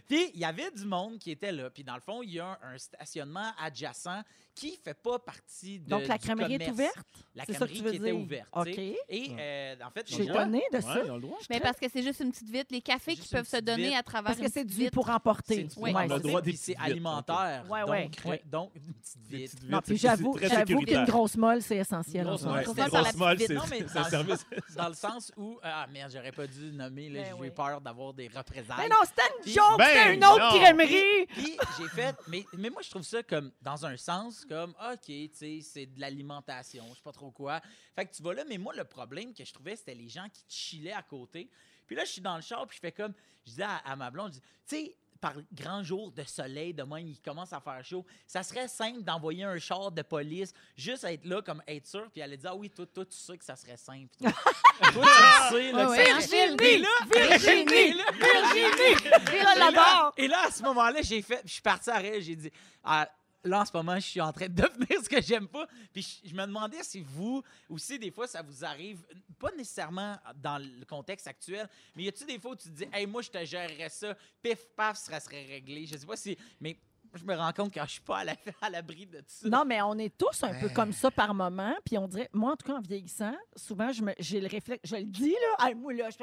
Puis, il y avait du monde qui était là. Puis, dans le fond, il y a un stationnement adjacent qui fait pas partie de Donc, la du crèmerie est ouverte? La C'est ça que crèmerie tu veux qui était dire? ouverte. OK. tu sais. Et, euh, en fait, Je suis étonnée de ça. Ouais, ils ont le droit. Mais parce que c'est juste une petite vite. Les cafés qui peuvent se petite donner vite. à travers Parce que une c'est petite du vite. pour emporter. C'est Oui. Ouais, On a le c'est droit des c'est petites vites, alimentaire. Ouais, donc, ouais. donc, une petite Des vite. petites Non, vites, puis c'est- j'avoue, c'est très j'avoue qu'une sécuritaire. grosse molle, c'est essentiel. Grosse molle, Grosse c'est la Grosse molle, c'est Non, mais c'est un dans- service. Dans le sens où, ah merde, j'aurais pas dû nommer, là, Ben j'ai oui. peur d'avoir des représailles. Mais non, c'était une joke, Ben c'était une autre non. crèmerie. Puis j'ai fait, mais, mais moi je trouve ça comme, dans un sens, comme, ok, tu sais, c'est de l'alimentation, je sais pas trop quoi. Fait que tu vas là, mais moi le problème que je trouvais, c'était les gens qui chillaient à côté. Puis là, je suis dans le char, puis je fais comme, je dis à, à ma blonde, je dis, tu sais, par grand jour de soleil, de même, il commence à faire chaud. Ça serait simple d'envoyer un char de police, juste être là, comme être sûr, puis elle a dit, ah oui, toi, toi, tu sais que ça serait simple. Toi, Toi, tu sais, là, Ouais, que ouais, ça- Virginie! Là- Virginie! Là- Virginie! Vire et là, là-bas! et là, à ce moment-là, j'ai fait, je suis parti à j'ai dit, Ah, là, en ce moment, je suis en train de devenir ce que j'aime pas. Puis je, je me demandais si vous, aussi, des fois, ça vous arrive, pas nécessairement dans le contexte actuel, mais y a-tu des fois où tu te dis, hey, moi, je te gérerais ça, pif, paf, ça serait réglé. Je sais pas si. Mais je me rends compte que je suis pas à la- à l'abri de ça. Non, mais on est tous un peu comme ça par moment. Puis on dirait, moi, en tout cas, en vieillissant, souvent, je me- j'ai le réflexe, je le dis, là, Hey, moi, là, je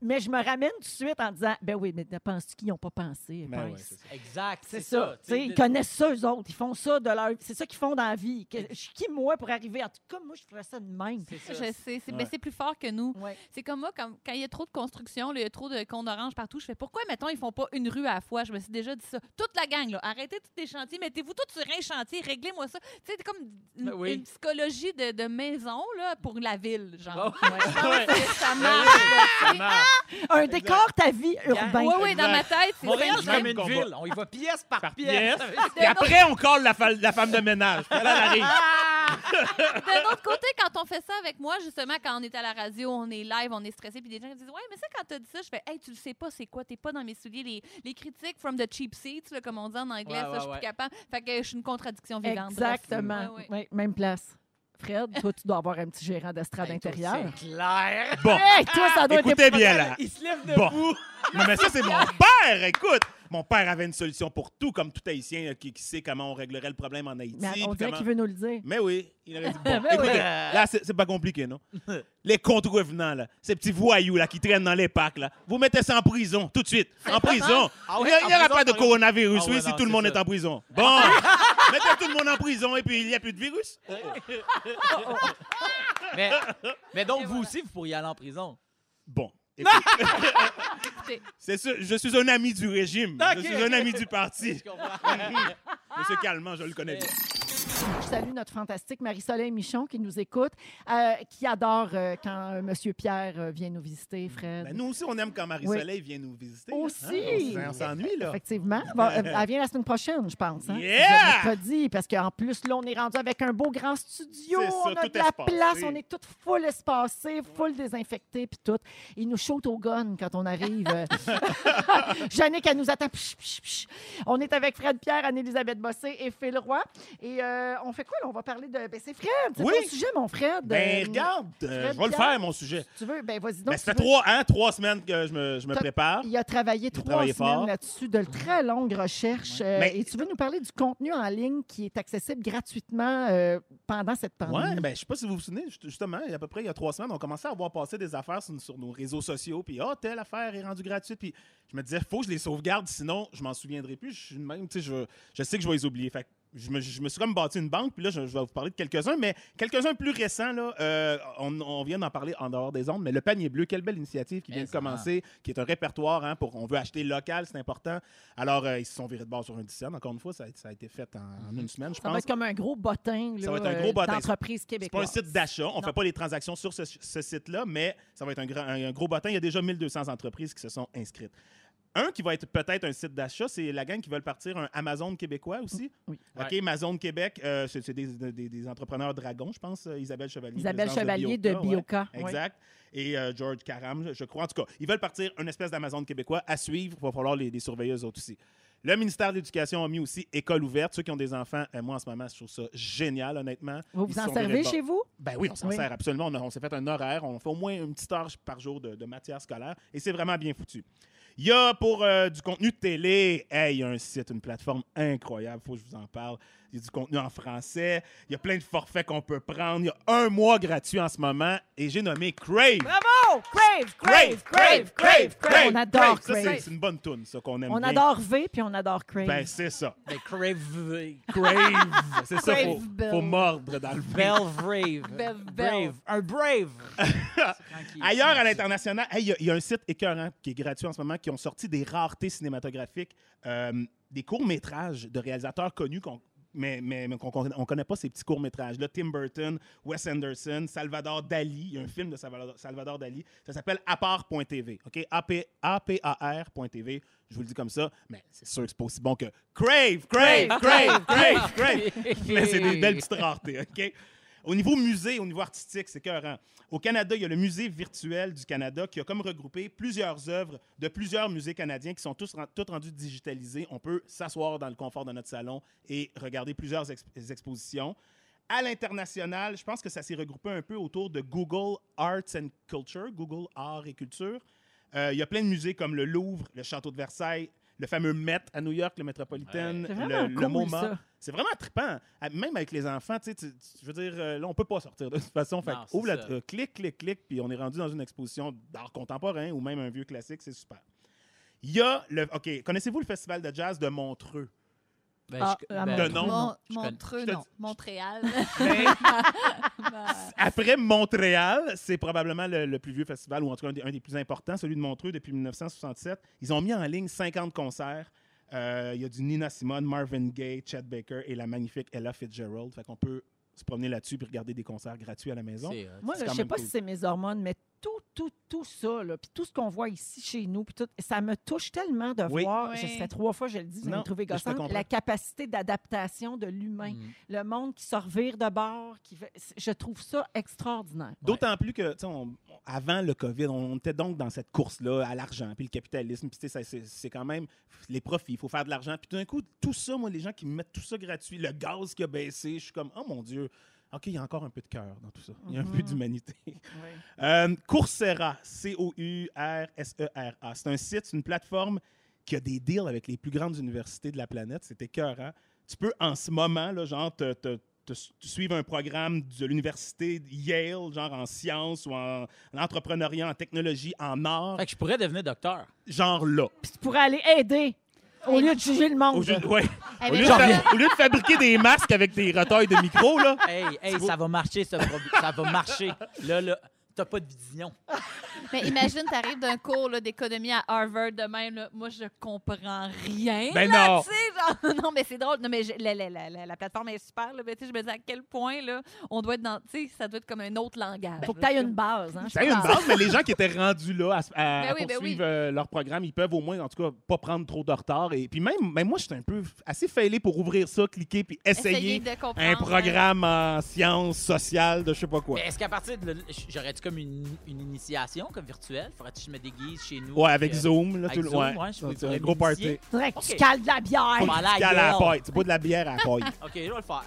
mais je me ramène tout de suite en disant, ben oui, mais penses-tu qu'ils n'ont pas pensé? Ben ouais, Pince. c'est ça. Exact. C'est ça. ils connaissent ça, eux autres. Ils font ça de leur. C'est ça qu'ils font dans la vie. Que- Je suis qui, moi, pour arriver? En tout cas, moi, je ferais ça de même. C'est ça. Je sais, c'est Ouais. mais c'est plus fort que nous. Ouais. C'est comme moi, quand il y a trop de construction, là, il y a trop de orange partout, je fais pourquoi, mettons, ils font pas une rue à la fois? Je me suis déjà dit ça. Toute la gang, là, arrêtez tous les chantiers, mettez-vous tous sur un chantier, réglez-moi ça. Tu sais, c'est comme une, Ben oui. une psychologie de, de maison là, pour la ville, genre. Ouais. ça marche. là, tu sais. Un décor, ta vie urbain. Oui, oui, dans ma tête, c'est Montréal, ça. c'est comme une combat. ville. On y va pièce par, Par pièce. pièce. Et après, on colle la, fa- la femme de ménage. Elle, elle arrive. D'un autre côté, quand on fait ça avec moi, justement, quand on est à la radio, on est live, on est stressé, puis des gens disent Ouais, mais ça, quand t'as dit ça, je fais Hey, tu le sais pas, c'est quoi? T'es pas dans mes souliers. Les, les critiques from the cheap seats, là, comme on dit en anglais, Ouais, ça, ouais, je suis ouais. plus capable. Fait que je suis une contradiction vivante. Exactement. Ouais, ouais. Ouais, même place. Fred, toi, tu dois avoir un petit gérant d'estrade Hey, toi, intérieur. C'est clair. Bon, Hey, toi, ça doit écoutez être bien là. Il se lève Bon. debout. Non, mais ça, c'est mon père. Écoute, mon père avait une solution pour tout, comme tout Haïtien qui, qui sait comment on réglerait le problème en Haïti. Mais on dirait comment- qu'il veut nous le dire. Mais oui, il aurait dit bon. Mais oui. Écoutez, là, c'est c'est pas compliqué, non? Les contrevenants, là, ces petits voyous là, qui traînent dans les parcs, là, vous mettez ça en prison, tout de suite. En prison. Ah ouais, il n'y aura pas de coronavirus, Ah ouais, oui, si non, tout le monde ça. est en prison. Bon, mettez tout le monde en prison et puis il n'y a plus de virus. Mais, mais donc, vous aussi, vous pourriez aller en prison. Bon. C'est ça, je suis un ami du régime. Je suis un ami du parti. Monsieur Calment, je le connais bien. Je salue notre fantastique Marie-Soleil Michon qui nous écoute, euh, qui adore euh, quand euh, Monsieur Pierre vient nous visiter, Fred. Ben, nous aussi, on aime quand Marie-Soleil vient nous visiter. là. Aussi. Hein? On s'ennuie, là. Effectivement. Bon, elle vient la semaine prochaine, je pense. Hein? Yeah! Mercredi, parce qu'en plus, là, on est rendu avec un beau grand studio. Ça, on a de la espacé. place, on est tout full espacé, full désinfecté, puis tout. Ils nous shoot au gun quand on arrive. Jannick, elle nous attend. Psh, psh, psh. On est avec Fred Pierre, Anne-Élisabeth Bossé et Phil Roy. Et euh, on fait quoi? là? On va parler de. Ben, c'est Fred. C'est Oui. ton sujet, mon Fred. Ben, Euh, regarde, euh, Fred je vais le faire, mon sujet. Tu veux? Ben, vas-y donc. Ben, ça fait veux. trois, hein, trois semaines que je me, je me prépare. Il a travaillé trois travaillé semaines là-dessus, de très longues recherches. Euh, Mais- et tu veux nous parler du contenu en ligne qui est accessible gratuitement euh, pendant cette pandémie? Ouais, ben, je sais pas si vous vous souvenez, juste- justement, il y a à peu près il y a trois semaines, on commençait à voir passer des affaires sur, sur nos réseaux sociaux, puis ah, telle affaire est rendue gratuite, puis je me disais, faut que je les sauvegarde, sinon je m'en souviendrai plus. Je suis de même, tu sais, je, je sais que je vais les oublier. Fait je me, je me suis comme bâti une banque, puis là, je, je vais vous parler de quelques-uns, mais quelques-uns plus récents, là, euh, on, on vient d'en parler en dehors des ondes, mais le panier bleu, quelle belle initiative qui vient de ça. commencer, qui est un répertoire, hein, pour, on veut acheter local, c'est important. Alors, euh, ils se sont virés de bord sur un 10 cents. Encore une fois, ça a, ça a été fait en, en une semaine, je Ça va pense. être comme un gros bottin là, Ça va être un gros bottin. d'entreprise C'est pas un québécoise. site d'achat. On ne fait pas les transactions sur ce, ce site-là, mais ça va être un, grand- un- un gros bottin. Il y a déjà 1200 entreprises qui se sont inscrites. Un qui va être peut-être un site d'achat, c'est la gang qui veulent partir un Amazon québécois aussi. Oui. OK, Amazon Québec, euh, c'est c'est des, des- des entrepreneurs dragons, je pense. euh, Isabelle Chevalier. Isabelle Chevalier de. Bioca. ouais. Exact. Et euh, George Caram, je- je crois. En tout cas, ils veulent partir une espèce d'Amazon québécois à suivre. Il va falloir les, les surveiller eux autres aussi. Le ministère de l'Éducation a mis aussi école ouverte. Ceux qui ont des enfants, euh, moi en ce moment, je trouve ça génial, honnêtement. Vous Ils vous en servez chez vous? Ben oui, on s'en Oui. sert absolument. On, a- on s'est fait un horaire. On fait au moins une petite heure par jour de, de matière scolaire et c'est vraiment bien foutu. Il y a pour euh, du contenu de télé, hey, il y a un site, une plateforme incroyable, faut que je vous en parle. Il y a du contenu en français, il y a plein de forfaits qu'on peut prendre. Il y a un mois gratuit en ce moment et j'ai nommé Crave. Bravo! Crave, crave, crave, crave, crave. On adore Ça, c'est- Crave. c'est une bonne toune, ça, qu'on aime On bien. adore V puis on adore Crave. Ben, c'est ça. Ben, Crave. Crave. c'est ça, faut, Crave faut mordre dans le Belle Brave. Brave. Un Brave. Tranquille. Ailleurs à l'international, hey, il y a- il y, a un site écœurant qui est gratuit en ce moment qui ont sorti des raretés cinématographiques, euh, des courts-métrages de réalisateurs connus qu'on mais, mais, mais qu'on ne connaît pas ces petits courts-métrages. Là, Tim Burton, Wes Anderson, Salvador Dali. Il y a un film de Salvador, Salvador Dali. Ça s'appelle apart.tv. OK? A-P- A-P-A-R.tv. Je vous le dis comme ça, mais c'est sûr que c'est pas aussi bon que Crave, Crave, Crave, Crave, Crave. mais c'est des belles petites raretés. OK? Au niveau musée, au niveau artistique, c'est écœurant. Au Canada, il y a le Musée virtuel du Canada qui a comme regroupé plusieurs œuvres de plusieurs musées canadiens qui sont toutes rendues digitalisées. On peut s'asseoir dans le confort de notre salon et regarder plusieurs ex- expositions. À l'international, je pense que ça s'est regroupé un peu autour de Google Arts and Culture, Google Arts et Culture. Euh, il y a plein de musées comme le Louvre, le Château de Versailles, le fameux Met à New York, le Metropolitan, le, le cool, MoMA. ça. C'est vraiment trippant. À- Même avec les enfants, tu sais, tu- tu- je veux dire, euh, là, on peut pas sortir de toute façon. Fait Non, que ouvre la- euh, clic, clic, clic, puis on est rendu dans une exposition d'art contemporain ou même un vieux classique, c'est super. Il y a le. OK, connaissez-vous le festival de jazz de Montreux? Ben, Ah, je- ben, De nom. Mon- je connais- Montreux, je non. dis- Montréal. Ben, Après Montréal, c'est probablement le, le plus vieux festival, ou en tout cas un des, un des plus importants, celui de Montreux depuis 1967. Ils ont mis en ligne 50 concerts. Euh, Il y a du Nina Simone, Marvin Gaye, Chet Baker et la magnifique Ella Fitzgerald. Fait qu'on peut se promener là-dessus et regarder des concerts gratuits à la maison. hot. Moi, je sais même pas cool. si c'est mes hormones, mais tout, tout, tout ça, là, puis tout ce qu'on voit ici chez nous, puis tout, ça me touche tellement de Oui. voir, Oui. ça fait trois fois je le dis, vous me je gossante, comprends. la capacité d'adaptation de l'humain. Mm. Le monde qui se revire de bord, qui fait- je trouve ça extraordinaire. D'autant plus que, tu avant le COVID, on était donc dans cette course-là à l'argent, puis le capitalisme, puis tu sais, ça, c'est c'est quand même les profits, il faut faire de l'argent. Puis tout d'un coup, tout ça, moi, les gens qui me mettent tout ça gratuit, le gaz qui a baissé, je suis comme, oh mon Dieu, OK, il y a encore un peu de cœur dans tout ça. Il y a un peu Mhm. d'humanité. Oui. Euh, Coursera, C-O-U-R-S-E-R-A. C'est un site, c'est une plateforme qui a des deals avec les plus grandes universités de la planète. C'est écœurant. Tu peux, en ce moment, là, genre, te, te- te su- suivre un programme de l'université Yale, genre en sciences ou en, en entrepreneuriat, en technologie, en art, Fait que je pourrais devenir docteur. genre là. Puis tu pourrais aller aider au lieu de juger le monde. Au lieu, de- ouais. Au lieu de fa- au lieu de fabriquer des masques avec des retailles de micro, là, Hey, hey, ça va marcher, ce problème. Ça va marcher. Là, là, t'as pas de vision. Mais imagine, tu arrives d'un cours là, d'économie à Harvard de même. là. Moi, je comprends rien. Ben là, non. tu sais, genre, non, mais c'est drôle. Non, mais je- la, la- la- la- la plateforme est super. Là, mais tu sais, je me dis à quel point là, on doit être dans. Tu sais, ça doit être comme un autre langage. Faut que tu aies une base. Hein, je une pense. base, mais les gens qui étaient rendus là à, à- Ben à oui, ben poursuivre oui. euh, leur programme, ils peuvent au moins, en tout cas, pas prendre trop de retard. Et puis même, même moi, j'étais un peu assez failé pour ouvrir ça, cliquer, puis essayer Essayer de comprendre. un programme en sciences sociales de je sais pas quoi. Mais est-ce qu'à partir de là, j'aurais-tu comme une, une initiation comme virtuelle? Faudrait-tu que je me déguise chez nous? Ouais, avec que- Zoom, là, avec tout le Zoom, ouais. ouais, je Donc, pourrais un gros party. m'initier. Faudrait que tu cales de la bière. Faut que tu cales à la paille. Tu bois de la bière à la paille. OK, je vais le faire.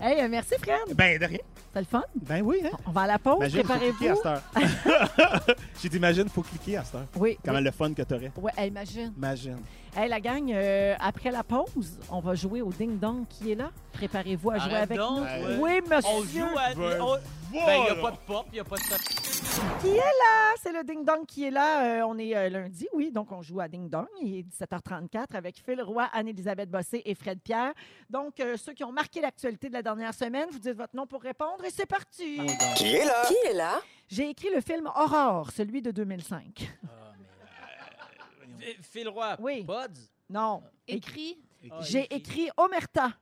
Hey, euh, merci, Fred. ben, de rien. C'est le fun? Ben oui, hein. On va à la pause. À Préparez-vous. J'ai dit, imagine, faut cliquer à cette heure. Oui. Comment le fun que t'aurais. Ouais, imagine. Imagine. Hey, la gang, euh, après la pause, on va jouer au Ding Dong qui est là. Préparez-vous à jouer Arrête avec donc, nous. ouais. Oui, On monsieur. joue à... Ben, on- Ben, il n'y a voilà. pas de pop, il n'y a pas de... Ah, c'est le Ding Dong qui est là. Euh, on est euh, lundi, oui, donc on joue à Ding Dong. Il est 17h34 avec Phil Roy, Anne-Élisabeth Bossé et Fred Pierre. Donc, euh, ceux qui ont marqué l'actualité de la dernière semaine, vous dites votre nom pour répondre et c'est parti. Qui est là? Qui est là? J'ai écrit le film Aurore, celui de 2005. Ah, Phil Roy, Oui. Pods? Non. Écrit, Ah, J'ai écrit Omerta.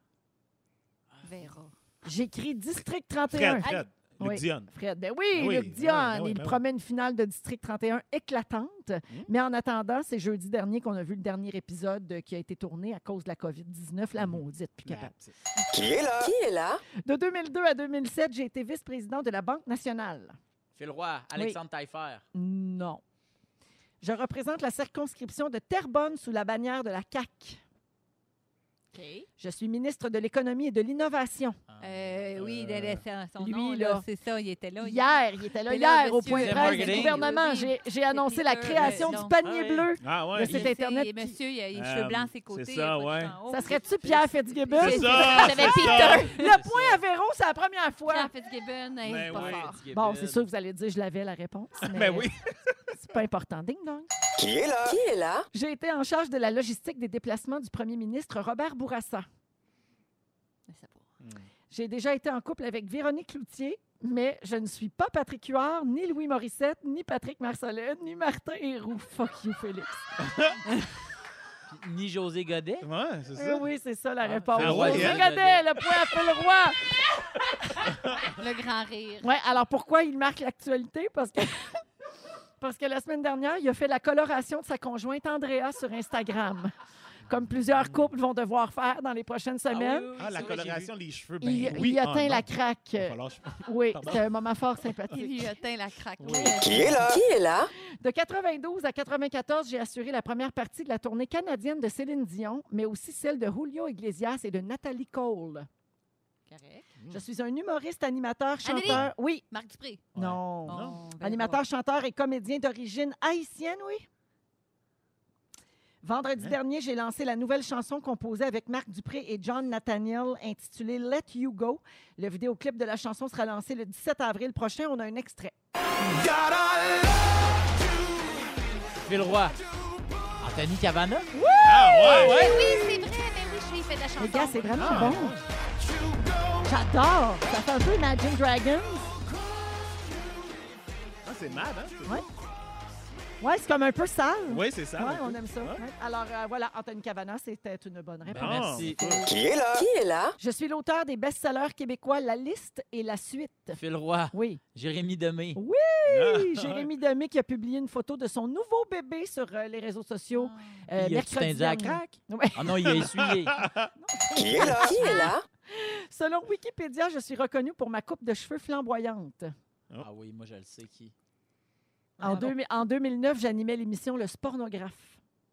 Vera. J'ai écrit District 31. Fred, Fred. Luc Oui. Dion. Fred, ben oui, Oui, Luc ben Dion. oui, ben oui, il ben oui. promet une finale de District 31 éclatante. Mais en attendant, c'est jeudi dernier qu'on a vu le dernier épisode euh, qui a été tourné à cause de la COVID-19, la maudite. Puis capable. Qui est là? Qui est là? De 2002 à 2007, j'ai été vice-président de la Banque nationale. Phil Roy, Alexandre Taillefer. Non. Je représente la circonscription de Terrebonne sous la bannière de la CAQ. Je suis ministre de l'Économie et de l'Innovation. Euh, oui, de- de- son- son lui, nom, là. c'est ça, il était là. Hier, il était là hier au point de C'est presse du gouvernement. Oui, J'ai- J'ai annoncé la création euh, du panier Ah oui. bleu. Ah ouais. Je sais, Internet qui- Monsieur, il a les Euh, cheveux blancs à ses côtés. c'est ça, de ouais. Ça c'est- serait-tu Pierre Fitzgibbon? C'est C'est ça, ça, j'avais c'est Peter. Le point à Véro, c'est la première fois. Pierre Fitzgibbon, hey, Ben pas fort. Bon, c'est sûr que vous allez dire je l'avais la réponse. Mais Ben oui. C'est pas important. Ding dong. Qui est là? Qui est là? J'ai été en charge de la logistique des déplacements du premier ministre Robert Bourassa. Je sais pas. J'ai déjà été en couple avec Véronique Cloutier, mais je ne suis pas Patrick Huard, ni Louis Morissette, ni Patrick Marcelin, ni Martin Héroux. Fuck you, Félix. Ni José Godet? Ouais, c'est Eh ça. oui, c'est ça la Ah, réponse. ah José? Godet, le point à Phil Roy. Le grand rire. Ouais, alors pourquoi il marque l'actualité? Parce que... Parce que la semaine dernière, il a fait la coloration de sa conjointe Andrea sur Instagram. Comme plusieurs couples vont devoir faire dans les prochaines semaines. Ah, la coloration des cheveux, ben il, oui. il Ah, atteint la craque. Oui, c'est un moment fort Il sympathique. lui atteint la craque. Qui est là? Qui est là? De 92 à 94, j'ai assuré la première partie de la tournée canadienne de Céline Dion, mais aussi celle de Julio Iglesias et de Nathalie Cole. Correct. Je suis un humoriste, animateur, Anneli! chanteur. Oui, Marc Dupré. non. Ben, Animateur, chanteur et comédien d'origine haïtienne, oui. Vendredi Hein? dernier, j'ai lancé la nouvelle chanson composée avec Marc Dupré et John Nathaniel intitulée Let You Go. Le vidéoclip de la chanson sera lancé le 17 avril prochain. On a un extrait. Phil Roy. Anthony Cavana? Ah ouais! Ben oui, c'est vrai. Ben oui, je lui ai fait de la chanson. Les gars, c'est vraiment Ah, bon. J'adore. Ça fait un peu Imagine Dragons. Ah, c'est mad, hein? c'est- Ouais. Ouais, c'est comme un peu sale. Oui, c'est ça. Peu. on aime ça. Ouais. Alors euh, voilà, Anthony Cavana, c'était une bonne réponse. Merci. Qui est là? Qui est là? Je suis l'auteur des best-sellers québécois La Liste et La Suite. Phil Roy. Oui. Jérémy Demé. Oui, Ah. Jérémy Demé qui a publié une photo de son nouveau bébé sur euh, les réseaux sociaux euh, Il mercredi crack? Ouais. Ah non, il a essuyé. Qui est là? Qui est là? Selon Wikipédia, je suis reconnue pour ma coupe de cheveux flamboyante. ah oui, moi je le sais qui? En? 2000 en 2009, j'animais l'émission Le Spornographe.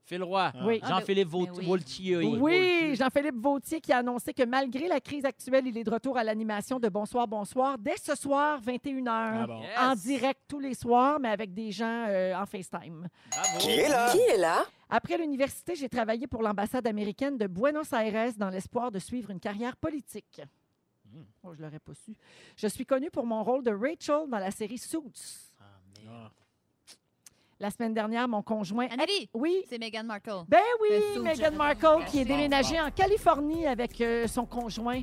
Phil Roy. Ah. Oui. Jean-Philippe Ah, ben- Vaut- ben oui. Vaultier. Oui, Jean-Philippe Vautier qui a annoncé que malgré la crise actuelle, il est de retour à l'animation de Bonsoir, Bonsoir dès ce soir, 21h. Ah bon. Yes. En direct tous les soirs, mais avec des gens euh, en FaceTime. Bravo. Qui est là? Qui est là? Après l'université, j'ai travaillé pour l'ambassade américaine de Buenos Aires dans l'espoir de suivre une carrière politique. Hmm. Oh, je l'aurais pas su. Je suis connue pour mon rôle de Rachel dans la série Suits. Ah, merde. Ah. La semaine dernière, mon conjoint... Anneli, Oui, c'est Meghan Markle. ben oui, Suits, Meghan Markle qui est déménagée en Californie avec euh, son conjoint.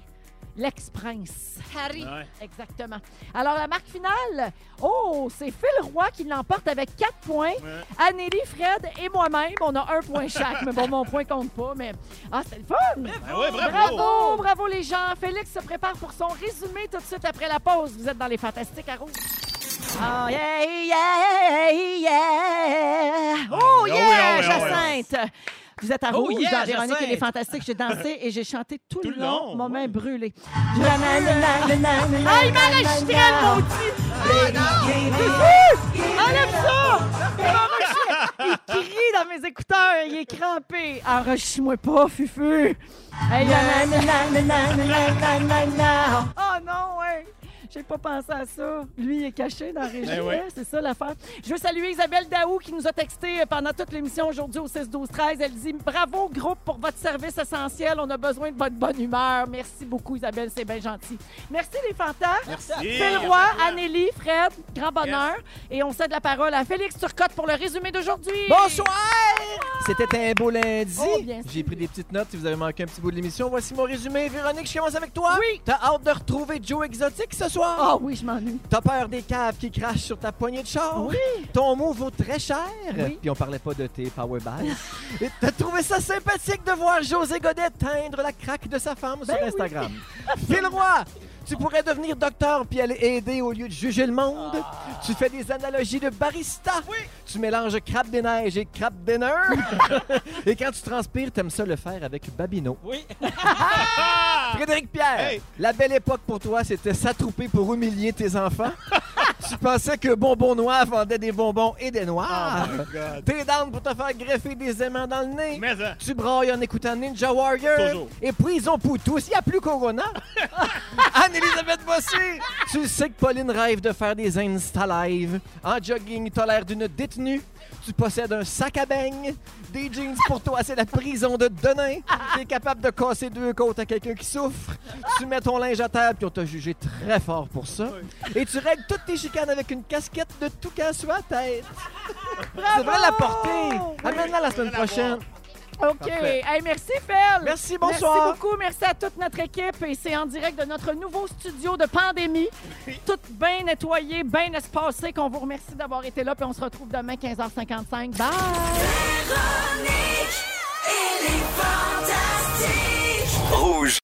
l'ex-prince. Harry. Ouais. Exactement. Alors, la marque finale, oh, c'est Phil Roy qui l'emporte avec 4 points. Ouais. Anneli, Fred et moi-même, on a un point chaque. mais bon, mon point compte pas. Mais ah, c'était le fun! Ben ouais, bravo. Bravo, bravo les gens. Félix se prépare pour son résumé tout de suite après la pause. Vous êtes dans les Fantastiques à Rouge. Oh yeah, yeah, yeah! Oh yeah, Jacinthe! Vous êtes à oh, rouge yeah, dans Véronique et les Fantastiques. J'ai dansé et j'ai chanté tout, tout le long, long. mon main brûlée. Je... Ah, il m'enregistrait, le maudit! Enlève ça! Il crie dans mes écouteurs, il est crampé. Enregistre-moi pas, Fufu! Oh non, ouais! J'ai pas pensé à ça. Lui, il est caché dans la régie. Ben ouais. C'est ça l'affaire. Je veux saluer Isabelle Daou qui nous a texté pendant toute l'émission aujourd'hui au 6 12 13 Elle dit Bravo, groupe, pour votre service essentiel. On a besoin de votre bonne humeur. Merci beaucoup, Isabelle. C'est bien gentil. Merci, les fantas. Merci Phil Roy, Anneli, Fred, grand bonheur. Et on cède la parole à Félix Turcotte pour le résumé d'aujourd'hui. Bonsoir! C'était un beau lundi. Oh. J'ai pris des petites notes si vous avez manqué un petit bout de l'émission. Voici mon résumé. Véronique, je commence avec toi. Oui. T'as hâte de retrouver Joe Exotic ce soir? Ah oui, je m'ennuie. T'as peur des caves qui crachent sur ta poignée de char? Oui. Ton mot vaut très cher. Oui. Puis on parlait pas de tes power bags. Et t'as trouvé ça sympathique de voir José Godet teindre la craque de sa femme Ben sur oui. Instagram. Phil Roy, tu pourrais devenir docteur puis aller aider au lieu de juger le monde. Tu fais des analogies de barista. Tu mélanges crabe des neiges et crabe dinner. et quand tu transpires, t'aimes ça le faire avec Babino. Oui. Frédéric Pierre, Hey. la belle époque pour toi, c'était s'attrouper pour humilier tes enfants. tu pensais que Bonbon Noir vendait des bonbons et des noirs. Oh. T'es down pour te faire greffer des aimants dans le nez. Mais ça. Tu brailles en écoutant Ninja Warrior. Toujours. Et prison pour tous, il n'y a plus Corona. Anne-Elisabeth Bossé, tu sais que Pauline rêve de faire des Insta Live. En jogging, t'as l'air d'une détenue. Tu possèdes un sac à beignes. Des jeans pour toi, c'est la prison de Denain. T'es capable de casser deux côtes à quelqu'un qui souffre. Tu mets ton linge à terre, puis on t'a jugé très fort pour ça. Et tu règles toutes tes chicanes avec une casquette de toucan sur la tête. Tu devrais la porter. Amène-la la semaine prochaine. OK. Hey, merci, Fel. Merci, bonsoir. Merci beaucoup. Merci à toute notre équipe. Et c'est en direct de notre nouveau studio de pandémie. Tout bien nettoyé, bien espacé. Qu'on vous remercie d'avoir été là. Puis on se retrouve demain, 15h55. Bye! Véronique et les Fantastiques. Rouge.